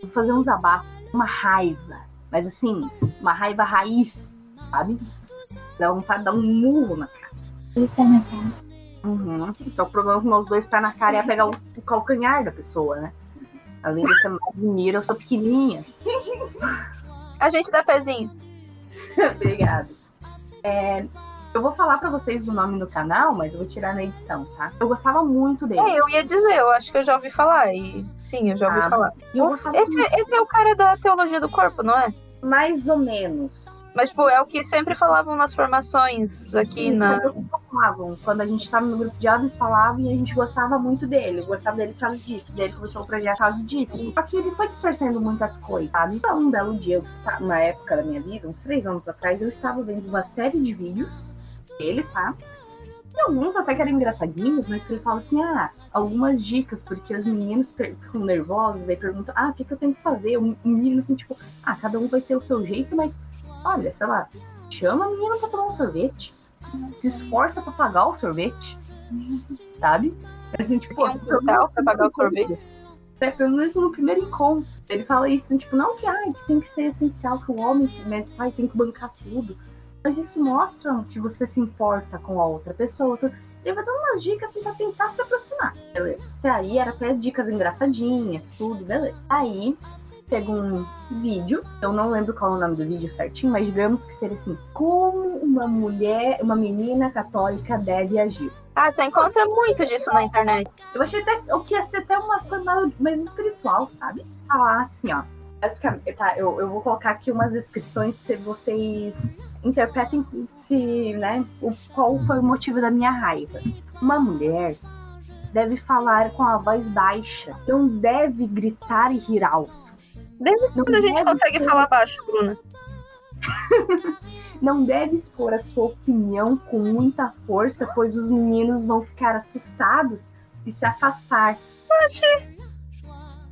Vou fazer um zabafo, uma raiva. Mas assim, uma raiva raiz, sabe? Dá vontade de dar um murro na cara. Eles têm na cara. Uhum. Só o problema com meus dois pés na cara é pegar o, o calcanhar da pessoa, né? Além de ser mais mira, eu sou pequenininha. A gente dá pezinho. Obrigada. É, eu vou falar pra vocês o nome do canal, mas eu vou tirar na edição, tá? Eu gostava muito dele. É, eu ia dizer, eu acho que eu já ouvi falar. E sim, eu já ouvi Ah, falar. Esse, esse é o cara da teologia do corpo, não é? mais ou menos. Mas, tipo, é o que sempre falavam nas formações aqui Isso, na. eles falavam. Quando a gente tava no grupo de jovens, falavam e a gente gostava muito dele. Eu gostava dele por causa disso. Dele começou o projeto por causa disso. Só que ele foi distorcendo muitas coisas, sabe? Então, um belo dia, eu estava, na época da minha vida, uns três anos atrás, eu estava vendo uma série de vídeos dele, tá? E alguns até que eram engraçadinhos, mas que ele fala assim, ah, algumas dicas, porque os meninos ficam nervosos, daí perguntam, ah, o que, que eu tenho que fazer? Um menino assim, tipo, ah, cada um vai ter o seu jeito, mas olha, sei lá, chama a menina pra tomar um sorvete. Se esforça pra pagar o sorvete. Sabe? Assim, tipo, um quintal pra pagar o sorvete. É, pelo menos no primeiro encontro. Ele fala isso, tipo, não que, ai, que tem que ser essencial, que o homem né, ai, tem que bancar tudo. Mas isso mostra que você se importa com a outra pessoa. Ele vai dar umas dicas assim pra tentar se aproximar. Beleza. Até aí era até dicas engraçadinhas, tudo, beleza. Aí pega um vídeo, eu não lembro qual é o nome do vídeo certinho, mas digamos que seria assim: como uma mulher, uma menina católica deve agir. Ah, você encontra muito disso na internet. Eu achei até o que ia ser até umas coisas mais, mais espiritual, sabe? Falar assim, ó. Basicamente, tá, eu, eu vou colocar aqui umas descrições se vocês interpretem se, né, o, qual foi o motivo da minha raiva. Uma mulher deve falar com a voz baixa, não deve gritar e rir alto. Desde Não quando a gente consegue ser- falar baixo, Bruna? Não deve expor a sua opinião com muita força, pois os meninos vão ficar assustados e se afastar.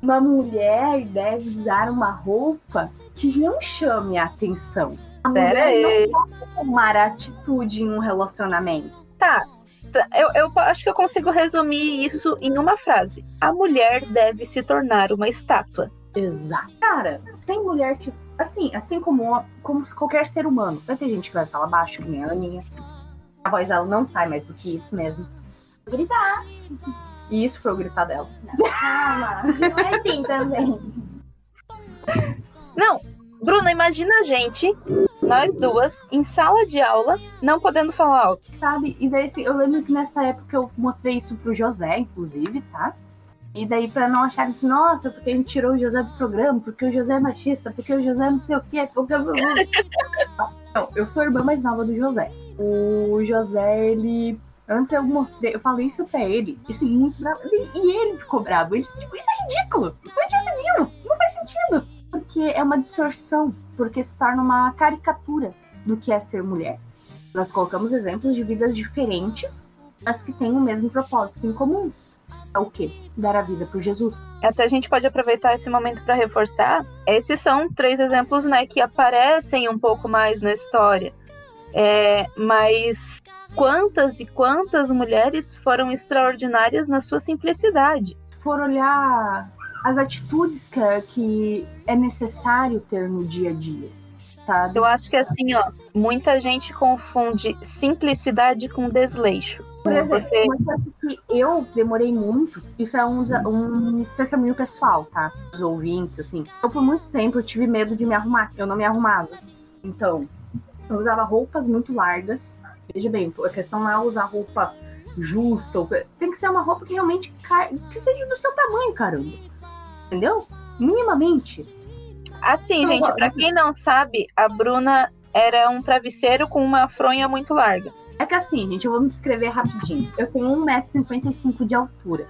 Uma mulher deve usar uma roupa que não chame a atenção. A Pera mulher aí. não pode tomar atitude em um relacionamento. Tá. tá, Eu, eu acho que eu consigo resumir isso em uma frase. A mulher deve se tornar uma estátua. Exato. Cara, tem mulher que, assim, assim como, como qualquer ser humano, vai ter gente que vai falar baixo, que nem a Aninha. A voz dela não sai mais do que isso mesmo. Gritar. E isso foi o gritar dela. Calma, não é assim também. Não, Bruna, imagina a gente, nós duas, em sala de aula, não podendo falar alto. sabe? E daí, assim, eu lembro que nessa época eu mostrei isso pro José, inclusive, tá? E daí, pra não acharem assim, nossa, porque a gente tirou o José do programa, porque o José é machista, porque o José não sei o quê, porque. Não, eu sou a irmã mais nova do José. O José, ele. Eu mostrei, eu falei isso pra ele, isso muito bravo. E ele ficou bravo. Ele disse, tipo, isso é ridículo! Onde já se viu? Não faz sentido! Porque é uma distorção, porque se torna uma caricatura do que é ser mulher. Nós colocamos exemplos de vidas diferentes, mas que têm o mesmo propósito em comum. É o quê? Dar a vida por Jesus. Até a gente pode aproveitar esse momento para reforçar. Esses são três exemplos, né, que aparecem um pouco mais na história. É, mas quantas e quantas mulheres foram extraordinárias na sua simplicidade? For olhar as atitudes que, que é necessário ter no dia a dia, sabe? Eu acho que assim, ó, muita gente confunde simplicidade com desleixo. Por exemplo, Você uma coisa que eu demorei muito, isso é um, um pensamento pessoal, tá? Os ouvintes, assim. Eu, por muito tempo, eu tive medo de me arrumar. Eu não me arrumava. Então, eu usava roupas muito largas. Veja bem, a questão não é usar roupa justa. Tem que ser uma roupa que realmente ca- que seja do seu tamanho, caramba. Entendeu? Minimamente. Assim, Não, gente, pra quem não sabe, a Bruna era um travesseiro com uma fronha muito larga. É que assim, gente, eu vou me descrever rapidinho. Eu tenho 1,55m de altura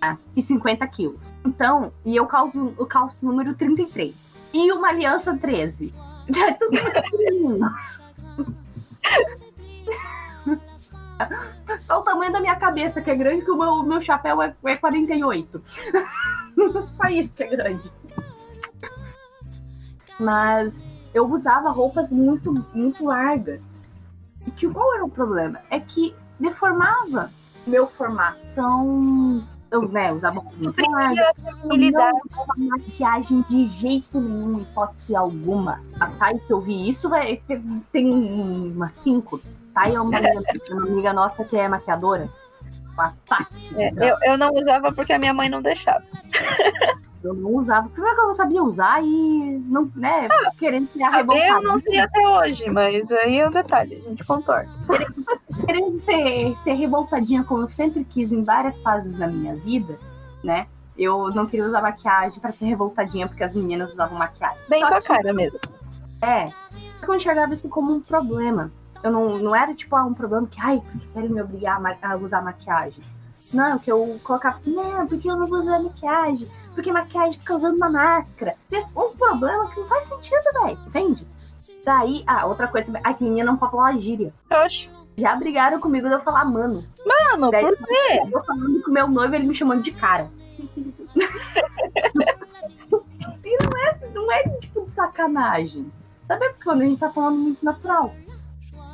tá? e 50 quilos. Então, e eu calço, eu calço número 33. E uma aliança 13. É tudo pequenininho. Só o tamanho da minha cabeça, que é grande, que o meu, meu chapéu é, é 48. Só isso que é grande. Mas eu usava roupas muito, muito largas. que qual era o problema? É que deformava meu formato. Então, eu né, maquiagem, não usava maquiagem de jeito nenhum, hipótese alguma. A Thay, que eu vi isso, vai, tem umas cinco. Thay é uma amiga, uma amiga nossa que é maquiadora. Uma é, eu, eu não usava porque a minha mãe não deixava. Eu não usava. Primeiro que eu não sabia usar e não, né, ah, querendo criar revoltada. Eu não sei até hoje, mas aí é um detalhe, a gente contorna. Querendo ser, ser revoltadinha, como eu sempre quis em várias fases da minha vida, né? Eu não queria usar maquiagem para ser revoltadinha, porque as meninas usavam maquiagem. Bem Só com a cara mesmo. É. Eu enxergava isso como um problema. Eu não, não era tipo, ah, um problema que, ai, querem me obrigar a, usar maquiagem. Não, que eu colocava assim, não, porque eu não vou usar maquiagem porque maquiagem fica usando uma máscara. Tem uns problemas que não faz sentido, velho. Entende? Daí, ah, outra coisa também. A menina não pode falar gíria. Oxe. Já brigaram comigo de eu falar mano. Mano, Daí, por quê? Eu falando com meu noivo, ele me chamando de cara. e não é, não é tipo de sacanagem. Sabe quando a gente tá falando muito natural.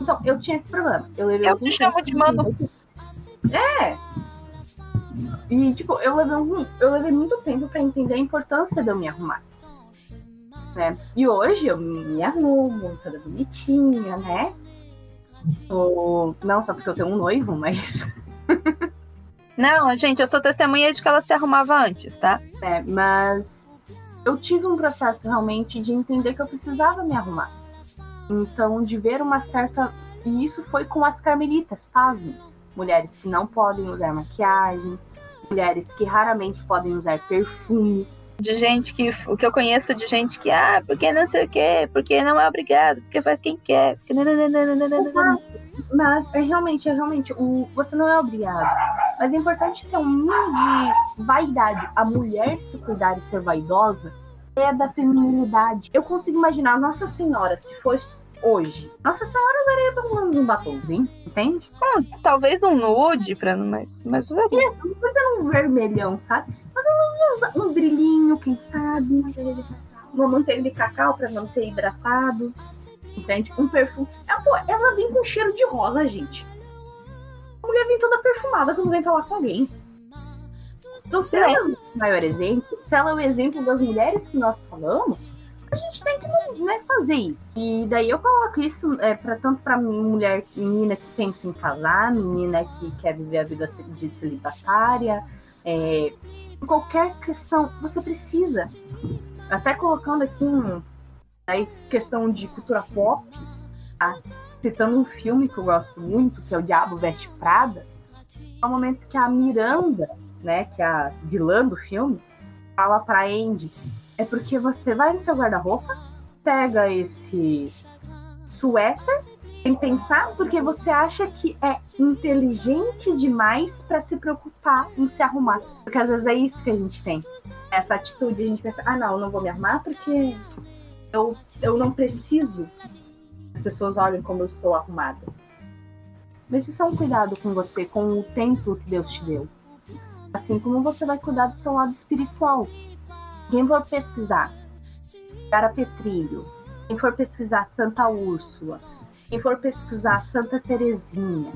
Então, eu tinha esse problema. Eu, eu te chamo de mano. É, e, tipo, eu levei, um, eu levei muito tempo para entender a importância de eu me arrumar. Né? E hoje eu me arrumo, toda bonitinha, né? Ou, não só porque eu tenho um noivo, mas. não, gente, eu sou testemunha de que ela se arrumava antes, tá? É, mas eu tive um processo realmente de entender que eu precisava me arrumar. Então, de ver uma certa. E isso foi com as carmelitas, pasmem. Mulheres que não podem usar maquiagem, mulheres que raramente podem usar perfumes. De gente que. O que eu conheço de gente que, ah, porque não sei o quê, porque não é obrigado, porque faz quem quer. Porque... Mas é realmente, é realmente, o, você não é obrigado. Mas é importante ter um mínimo de vaidade. A mulher se cuidar e ser vaidosa é da feminilidade. Eu consigo imaginar Nossa Senhora, se fosse hoje. Nossa Senhora usaria um batomzinho, entende? Ah, talvez um nude, pra, mas, mas usaria. Isso, não precisa um vermelhão, sabe? Mas ela usa um brilhinho, quem sabe? Uma manteiga de cacau pra manter hidratado. Entende? Um perfume. Ela, pô, ela vem com cheiro de rosa, gente. A mulher vem toda perfumada quando vem falar com alguém. Então, se ela é o maior exemplo, se ela é o exemplo das mulheres que nós falamos, a gente tem que né, fazer isso. E daí eu coloco isso é, para tanto para mulher, menina que pensa em casar, menina que quer viver a vida de celibatária, é, qualquer questão, você precisa. Até colocando aqui um, aí, questão de cultura pop, tá? citando um filme que eu gosto muito, que é O Diabo Veste Prada, é o momento que a Miranda, né, que é a vilã do filme, fala para Andy é porque você vai no seu guarda-roupa, pega esse suéter sem pensar, porque você acha que é inteligente demais para se preocupar em se arrumar. Porque às vezes é isso que a gente tem. Essa atitude, a gente pensa, ah não, eu não vou me arrumar porque eu, eu não preciso as pessoas olhem como eu estou arrumada. Mas isso é um cuidado com você, com o tempo que Deus te deu. Assim como você vai cuidar do seu lado espiritual. Quem for pesquisar Cara Petrilho, quem for pesquisar Santa Úrsula, quem for pesquisar Santa Terezinha,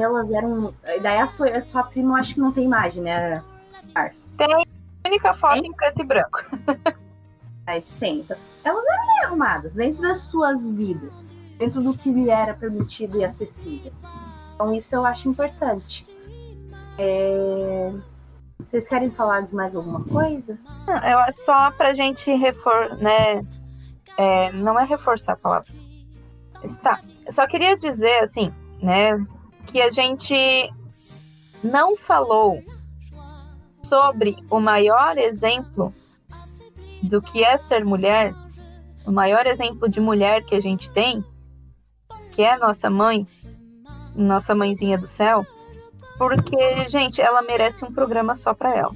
elas eram. Daí a sua, a sua prima, acho que não tem imagem, né? Tem a única foto tem? em preto e branco. Mas tem. Então, elas eram bem arrumadas dentro das suas vidas, dentro do que lhe era permitido e acessível. Então, isso eu acho importante. É... Vocês querem falar de mais alguma coisa? Eu acho só pra gente reforçar, né? É, não é reforçar a palavra. Está. Eu só queria dizer, assim, né? Que a gente não falou sobre o maior exemplo do que é ser mulher, o maior exemplo de mulher que a gente tem, que é nossa mãe, nossa mãezinha do céu, porque, gente, ela merece um programa só para ela.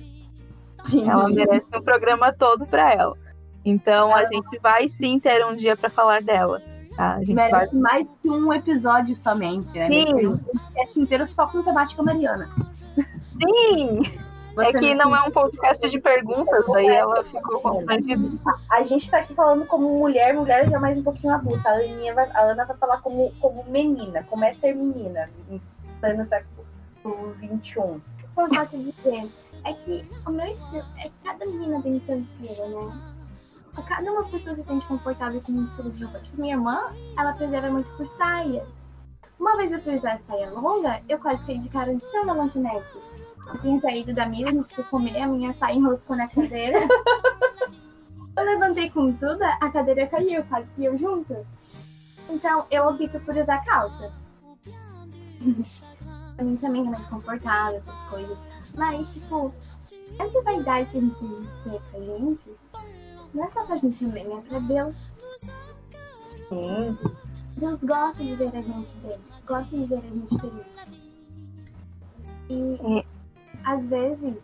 Sim. Ela merece um programa todo para ela. Então a gente vai sim ter um dia para falar dela. Tá? A gente merece vai... mais que um episódio somente, né? Sim. Um podcast inteiro só com temática mariana. Sim! é que não é um podcast de perguntas, daí ela ficou constrangida. A gente tá aqui falando como mulher, mulher já mais um pouquinho adulta. A, Aninha vai, a Ana vai falar como, como menina, como é ser menina no século XXI. O que eu posso dizer é que o meu estilo, é cada menina tem seu estilo, né? Cada uma pessoa se sente confortável com um estilo de roupa. Tipo, minha irmã, ela prezava muito por saia. Uma vez eu fiz a saia longa, eu quase caí de cara no chão na lanchonete eu tinha saído da mesa, não fui comer, a minha saia enroscou na cadeira. eu levantei com tudo, a cadeira caiu, quase que eu junto. Então eu opto por usar calça. pra mim também é mais confortável, essas coisas. Mas, tipo, essa vaidade que a gente tem pra gente, não é só pra gente também, é pra Deus. Sim. Deus gosta de ver a gente bem, gosta de ver a gente feliz. E às vezes,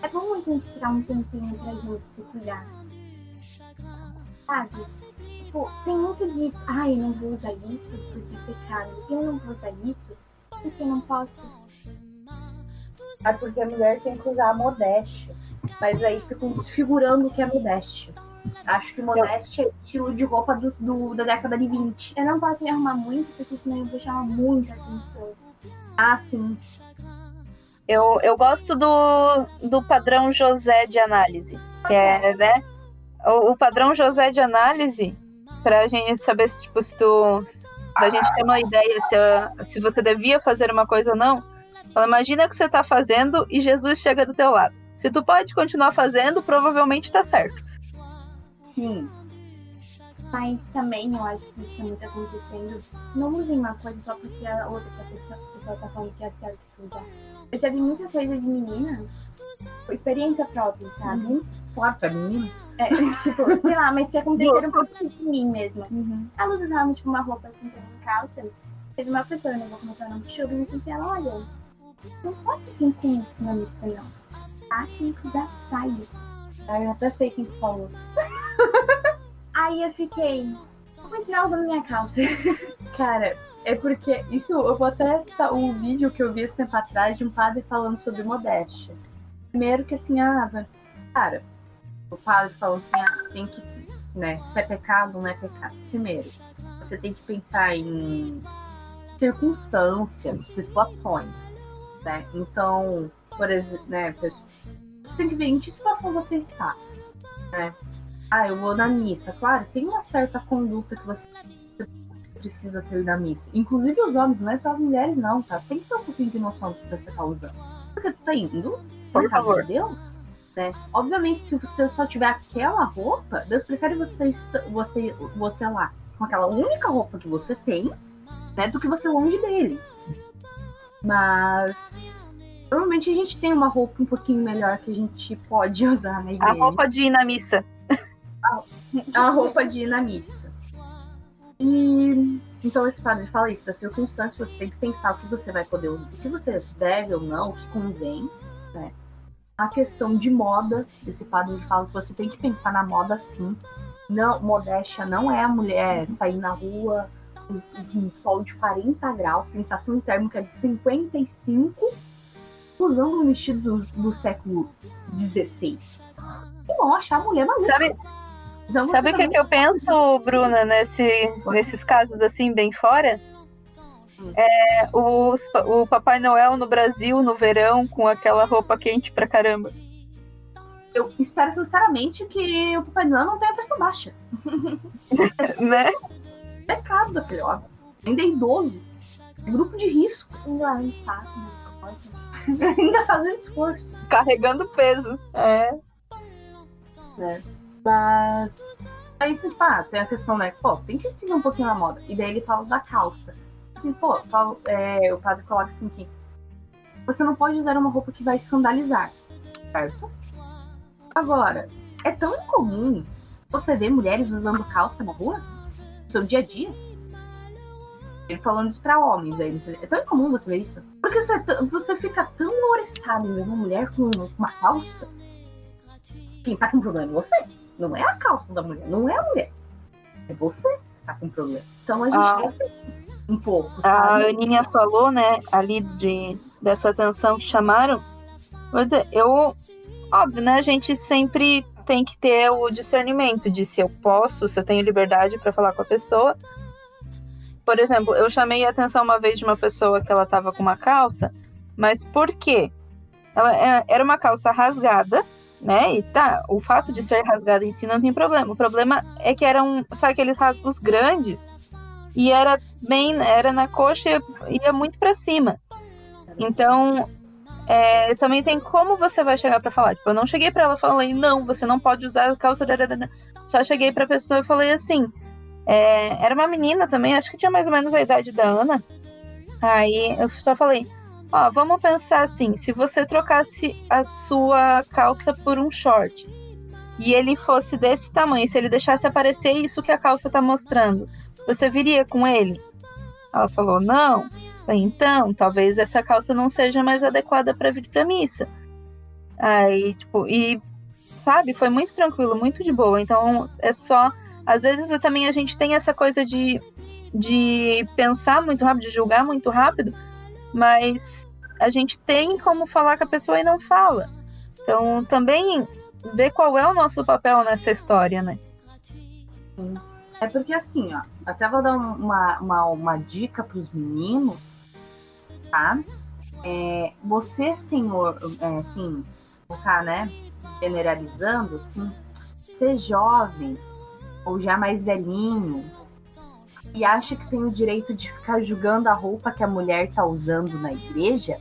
é bom a gente tirar um tempinho pra gente se cuidar. Sabe? Tipo, tem muito disso. Ai, eu não vou usar isso porque é pecado. Eu não vou usar isso eu não posso. É porque a mulher tem que usar a modéstia. Mas aí ficam desfigurando o que é modéstia. Acho que modéstia é estilo de roupa do, do, da década de 20. Eu não posso me arrumar muito, porque senão eu vou chamar muita atenção. Ah, sim. Eu, eu gosto do, do padrão José de análise. Que é, né? O, o padrão José de análise, pra gente saber se, tipo, se tu. Pra gente ter uma ideia se, se você devia fazer uma coisa ou não. Fala, imagina que você tá fazendo e Jesus chega do teu lado. Se tu pode continuar fazendo, provavelmente tá certo. Sim. Mas também eu acho que isso tá muito acontecendo. Não usem uma coisa só porque a outra pessoa, a pessoa tá falando que é certo usar eu já vi muita coisa de menina, experiência própria, sabe? Uhum. Claro, pra menina. É, tipo, sei lá, mas que aconteceram um pouco de mim mesmo. Uhum. A Luz usava, tipo, uma roupa assim, uma calça. Teve uma pessoa, eu não vou comentar o nome show, mas assim, ela, olha, não pode vir com isso na missa, não. Tá? Tem que usar saia. Aí eu até sei quem falou. Aí eu fiquei, vou continuar usando minha calça. Cara, é porque isso, eu vou até citar o vídeo que eu vi esse tempo atrás de um padre falando sobre modéstia. Primeiro que assim, ah, cara, o padre falou assim, ah, tem que, né, se é pecado, não é pecado. Primeiro, você tem que pensar em circunstâncias, situações, né? Então, por exemplo, né, você tem que ver em que situação você está, né? Ah, eu vou na missa. Claro, tem uma certa conduta que você precisa ter na missa. Inclusive os homens, não é só as mulheres, não, tá? Tem que ter um pouquinho de noção do que você tá usando. Porque tu tá indo, por favor, de Deus, né? Obviamente, se você só tiver aquela roupa, Deus prefere você, você, você lá com aquela única roupa que você tem, né? Do que você longe dele. Mas Provavelmente a gente tem uma roupa um pouquinho melhor que a gente pode usar na igreja. A roupa de ir na missa. A, a roupa de ir na missa. E então esse padre fala isso, das circunstâncias, você tem que pensar o que você vai poder, o que você deve ou não, o que convém, né? A questão de moda, esse padre fala que você tem que pensar na moda sim. Não, modéstia não é a mulher sair na rua com um sol de 40 graus, sensação térmica de 55, usando um vestido do, do século XVI. Achar a mulher maluca. Sabe, então, Sabe o que, que eu penso, Bruna, nesse, nesses casos assim, bem fora? É os, o Papai Noel no Brasil, no verão, com aquela roupa quente pra caramba. Eu espero sinceramente que o Papai Noel não tenha pressão baixa. né? Pecado daquele homem. Ainda é idoso. Grupo de risco. Ainda é saco Ainda fazendo esforço. Carregando peso. É. É. Mas. Aí, tipo, ah, tem a questão, né? Pô, tem que seguir um pouquinho na moda. E daí ele fala da calça. Assim, pô, fala, é, o padre coloca assim que você não pode usar uma roupa que vai escandalizar, certo? Agora, é tão incomum você ver mulheres usando calça na rua? No seu dia a dia? Ele falando isso pra homens aí. É tão incomum você ver isso. Porque você, é você fica tão oriçado em ver uma mulher com uma calça. Quem tá com problema é você. Não é a calça da mulher, não é a mulher. É você que tá com problema. Então a gente ah, tem um pouco. Sabe? A Aninha falou, né, ali de, dessa atenção que chamaram. Vou dizer, eu. Óbvio, né? A gente sempre tem que ter o discernimento de se eu posso, se eu tenho liberdade para falar com a pessoa. Por exemplo, eu chamei a atenção uma vez de uma pessoa que ela tava com uma calça, mas por quê? Ela é, era uma calça rasgada, né? E tá, o fato de ser rasgada em si não tem problema. O problema é que eram, sabe, aqueles rasgos grandes e era bem, era na coxa e ia muito para cima. Então, é, também tem como você vai chegar para falar. Tipo, eu não cheguei para ela e falei, não, você não pode usar a calça. Só cheguei pra pessoa e falei assim. É, era uma menina também, acho que tinha mais ou menos a idade da Ana. Aí eu só falei, ó, vamos pensar assim, se você trocasse a sua calça por um short e ele fosse desse tamanho, se ele deixasse aparecer isso que a calça tá mostrando, você viria com ele? Ela falou, não. Então, talvez essa calça não seja mais adequada para vir para missa. Aí, tipo, e sabe, foi muito tranquilo, muito de boa. Então, é só às vezes também a gente tem essa coisa de de pensar muito rápido, de julgar muito rápido, mas a gente tem como falar com a pessoa e não fala. Então, também ver qual é o nosso papel nessa história, né? É porque assim, ó, até vou dar uma, uma, uma dica para os meninos tá? É, você, senhor, é, assim, colocar, né, generalizando, assim, ser jovem ou já mais velhinho e acha que tem o direito de ficar julgando a roupa que a mulher tá usando na igreja,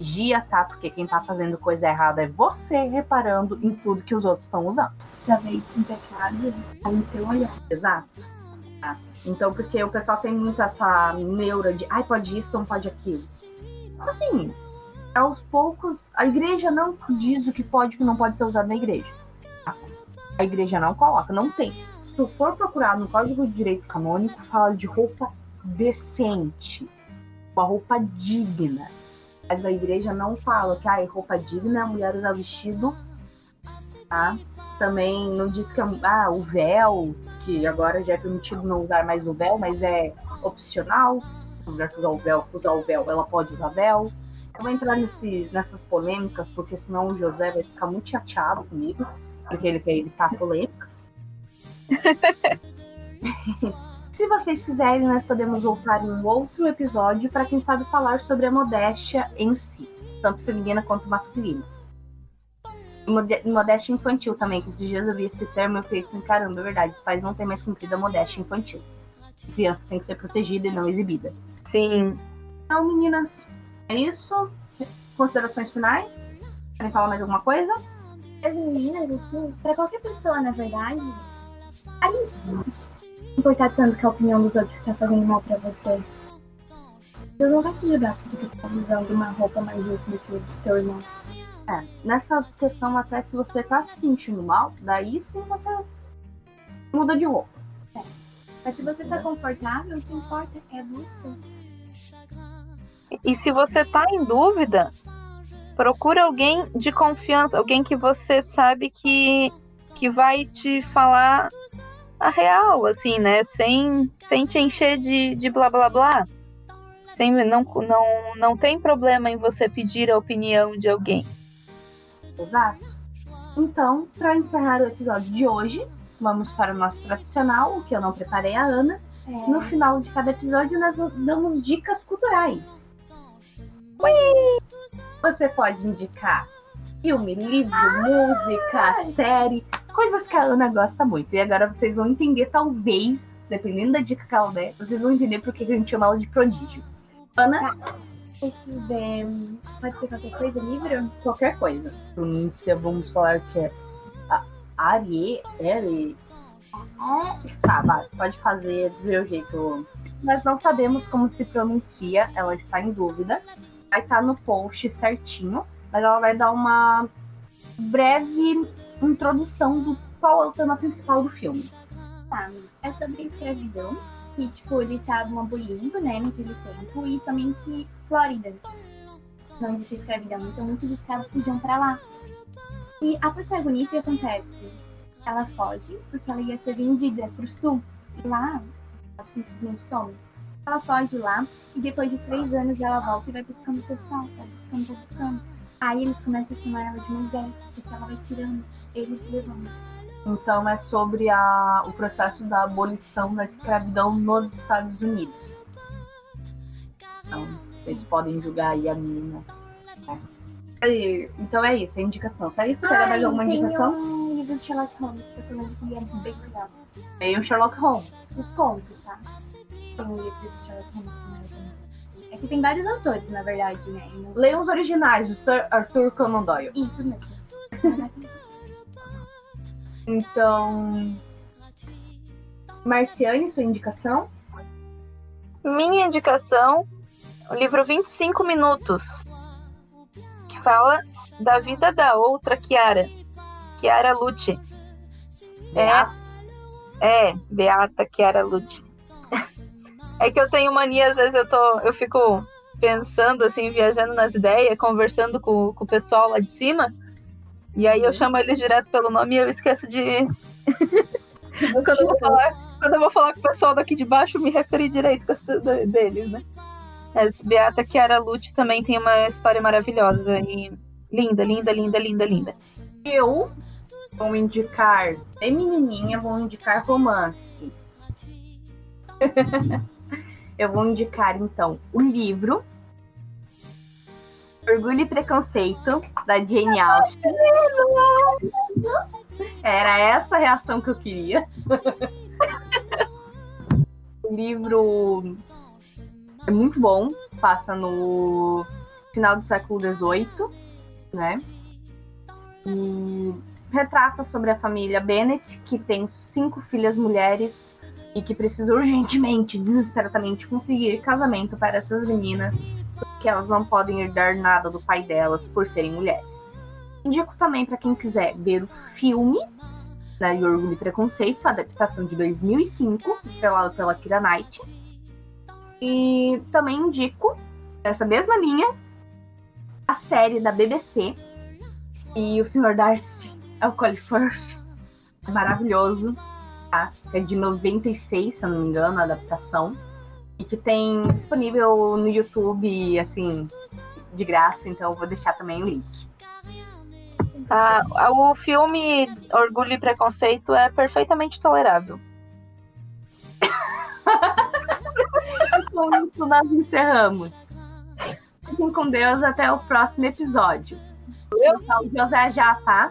gia, tá? Porque quem tá fazendo coisa errada é você reparando em tudo que os outros estão usando. Talvez um pecado no teu olhar. Exato. Então, porque o pessoal tem muito essa neura de, ai, pode isso, não pode aquilo. Assim, aos poucos, a igreja não diz o que pode e o que não pode ser usado na igreja. A igreja não coloca, não tem. Se tu for procurar no Código de Direito Canônico, fala de roupa decente, uma roupa digna. Mas a igreja não fala que ah, roupa digna é a mulher usar vestido, tá? Também não diz que ah, o véu, que agora já é permitido não usar mais o véu, mas é opcional. A mulher usar o véu, usar o véu, ela pode usar véu. Eu vou entrar nesse, nessas polêmicas, porque senão o José vai ficar muito chateado comigo, porque ele quer evitar polêmicas. Se vocês quiserem, nós podemos voltar em um outro episódio para quem sabe falar sobre a modéstia em si, tanto feminina quanto masculina modéstia infantil também, que esses dias eu vi esse termo e eu fiquei assim, caramba, é verdade, os pais não têm mais cumprido a modéstia infantil. A criança tem que ser protegida e não exibida. Sim. Então, meninas, é isso. Considerações finais? Querem falar mais alguma coisa? As meninas, assim, pra qualquer pessoa, na verdade, aí, não importar tanto que a opinião dos outros está fazendo mal pra você. Deus não vai te julgar porque tu tá usando uma roupa mais justa do que o teu irmão. É, nessa questão até se você tá se sentindo mal, daí sim você muda de roupa. É. Mas se você tá confortável, o que importa é você. E se você tá em dúvida, procura alguém de confiança, alguém que você sabe que, que vai te falar a real, assim, né? Sem, sem te encher de, de blá blá blá. Sem, não, não, não tem problema em você pedir a opinião de alguém. Exato. Então, para encerrar o episódio de hoje, vamos para o nosso tradicional, o que eu não preparei a Ana. É. No final de cada episódio, nós damos dicas culturais. Ui! Você pode indicar filme, livro, música, série, coisas que a Ana gosta muito. E agora vocês vão entender, talvez, dependendo da dica que ela der, vocês vão entender porque a gente chama ela de prodígio. Ana, tá. Deixa eu ver. Pode ser qualquer coisa, livro? Qualquer coisa. Pronúncia, vamos falar que é Arie, L. É, tá, vai, pode fazer do seu jeito. Nós não sabemos como se pronuncia, ela está em dúvida. Vai estar tá no post certinho, mas ela vai dar uma breve introdução do qual é o tema principal do filme. Tá, é sobre escravidão que, tipo, eles estavam abolindo, né, naquele tempo, e somente Flórida não existia escravidão, então muitos escravos fugiam para lá. E a protagonista o que acontece? Ela foge porque ela ia ser vendida pro sul, e lá ela simplesmente some. Ela foge lá e depois de três anos ela volta e vai buscando o pessoal, vai buscando, vai buscando. Aí eles começam a chamar ela de mulher, porque ela vai tirando eles levando. Então é sobre a, o processo da abolição da escravidão nos Estados Unidos. Então, vocês podem julgar aí a menina. É. Então é isso, é indicação. Só isso? Quer mais alguma indicação? um livro de Sherlock Holmes, que eu tô lendo que é bem legal. Tem o Sherlock Holmes. Os contos, tá? Tem um livro de Sherlock Holmes que é que tem vários autores, na verdade, né? Leiam os originais do Sir Arthur Conan Doyle. Isso mesmo. Então. Marciane, sua indicação? Minha indicação, o livro 25 Minutos, que fala da vida da outra Kiara, Kiara Lucci. É, é, Beata Kiara Lucci. É que eu tenho mania, às vezes eu, tô, eu fico pensando, assim, viajando nas ideias, conversando com, com o pessoal lá de cima, e aí eu chamo eles direto pelo nome e eu esqueço de... quando, eu vou falar, quando eu vou falar com o pessoal daqui de baixo, me referir direito com as, deles, né? Mas Beata Kiara Lucci também tem uma história maravilhosa e linda, linda, linda, linda, linda. Eu vou indicar bem menininha, vou indicar romance. Eu vou indicar então o livro Orgulho e Preconceito da Jane Austen. Era essa a reação que eu queria. o livro é muito bom, passa no final do século XVIII, né? E retrata sobre a família Bennett, que tem cinco filhas mulheres e que precisa urgentemente, desesperadamente conseguir casamento para essas meninas, porque elas não podem herdar nada do pai delas por serem mulheres. Indico também para quem quiser ver o filme né, de Orgulho e Preconceito, a adaptação de 2005, estrelado pela Kira Knight. E também indico, nessa mesma linha, a série da BBC, e o Sr. Darcy é o Colin Firth. É maravilhoso. Tá? É de 96, se eu não me engano, a adaptação. E que tem disponível no YouTube, assim, de graça. Então eu vou deixar também o link. Ah, o filme Orgulho e Preconceito é perfeitamente tolerável. Com isso, nós encerramos. Fiquem com Deus até o próximo episódio. Eu sou o José Já, tá?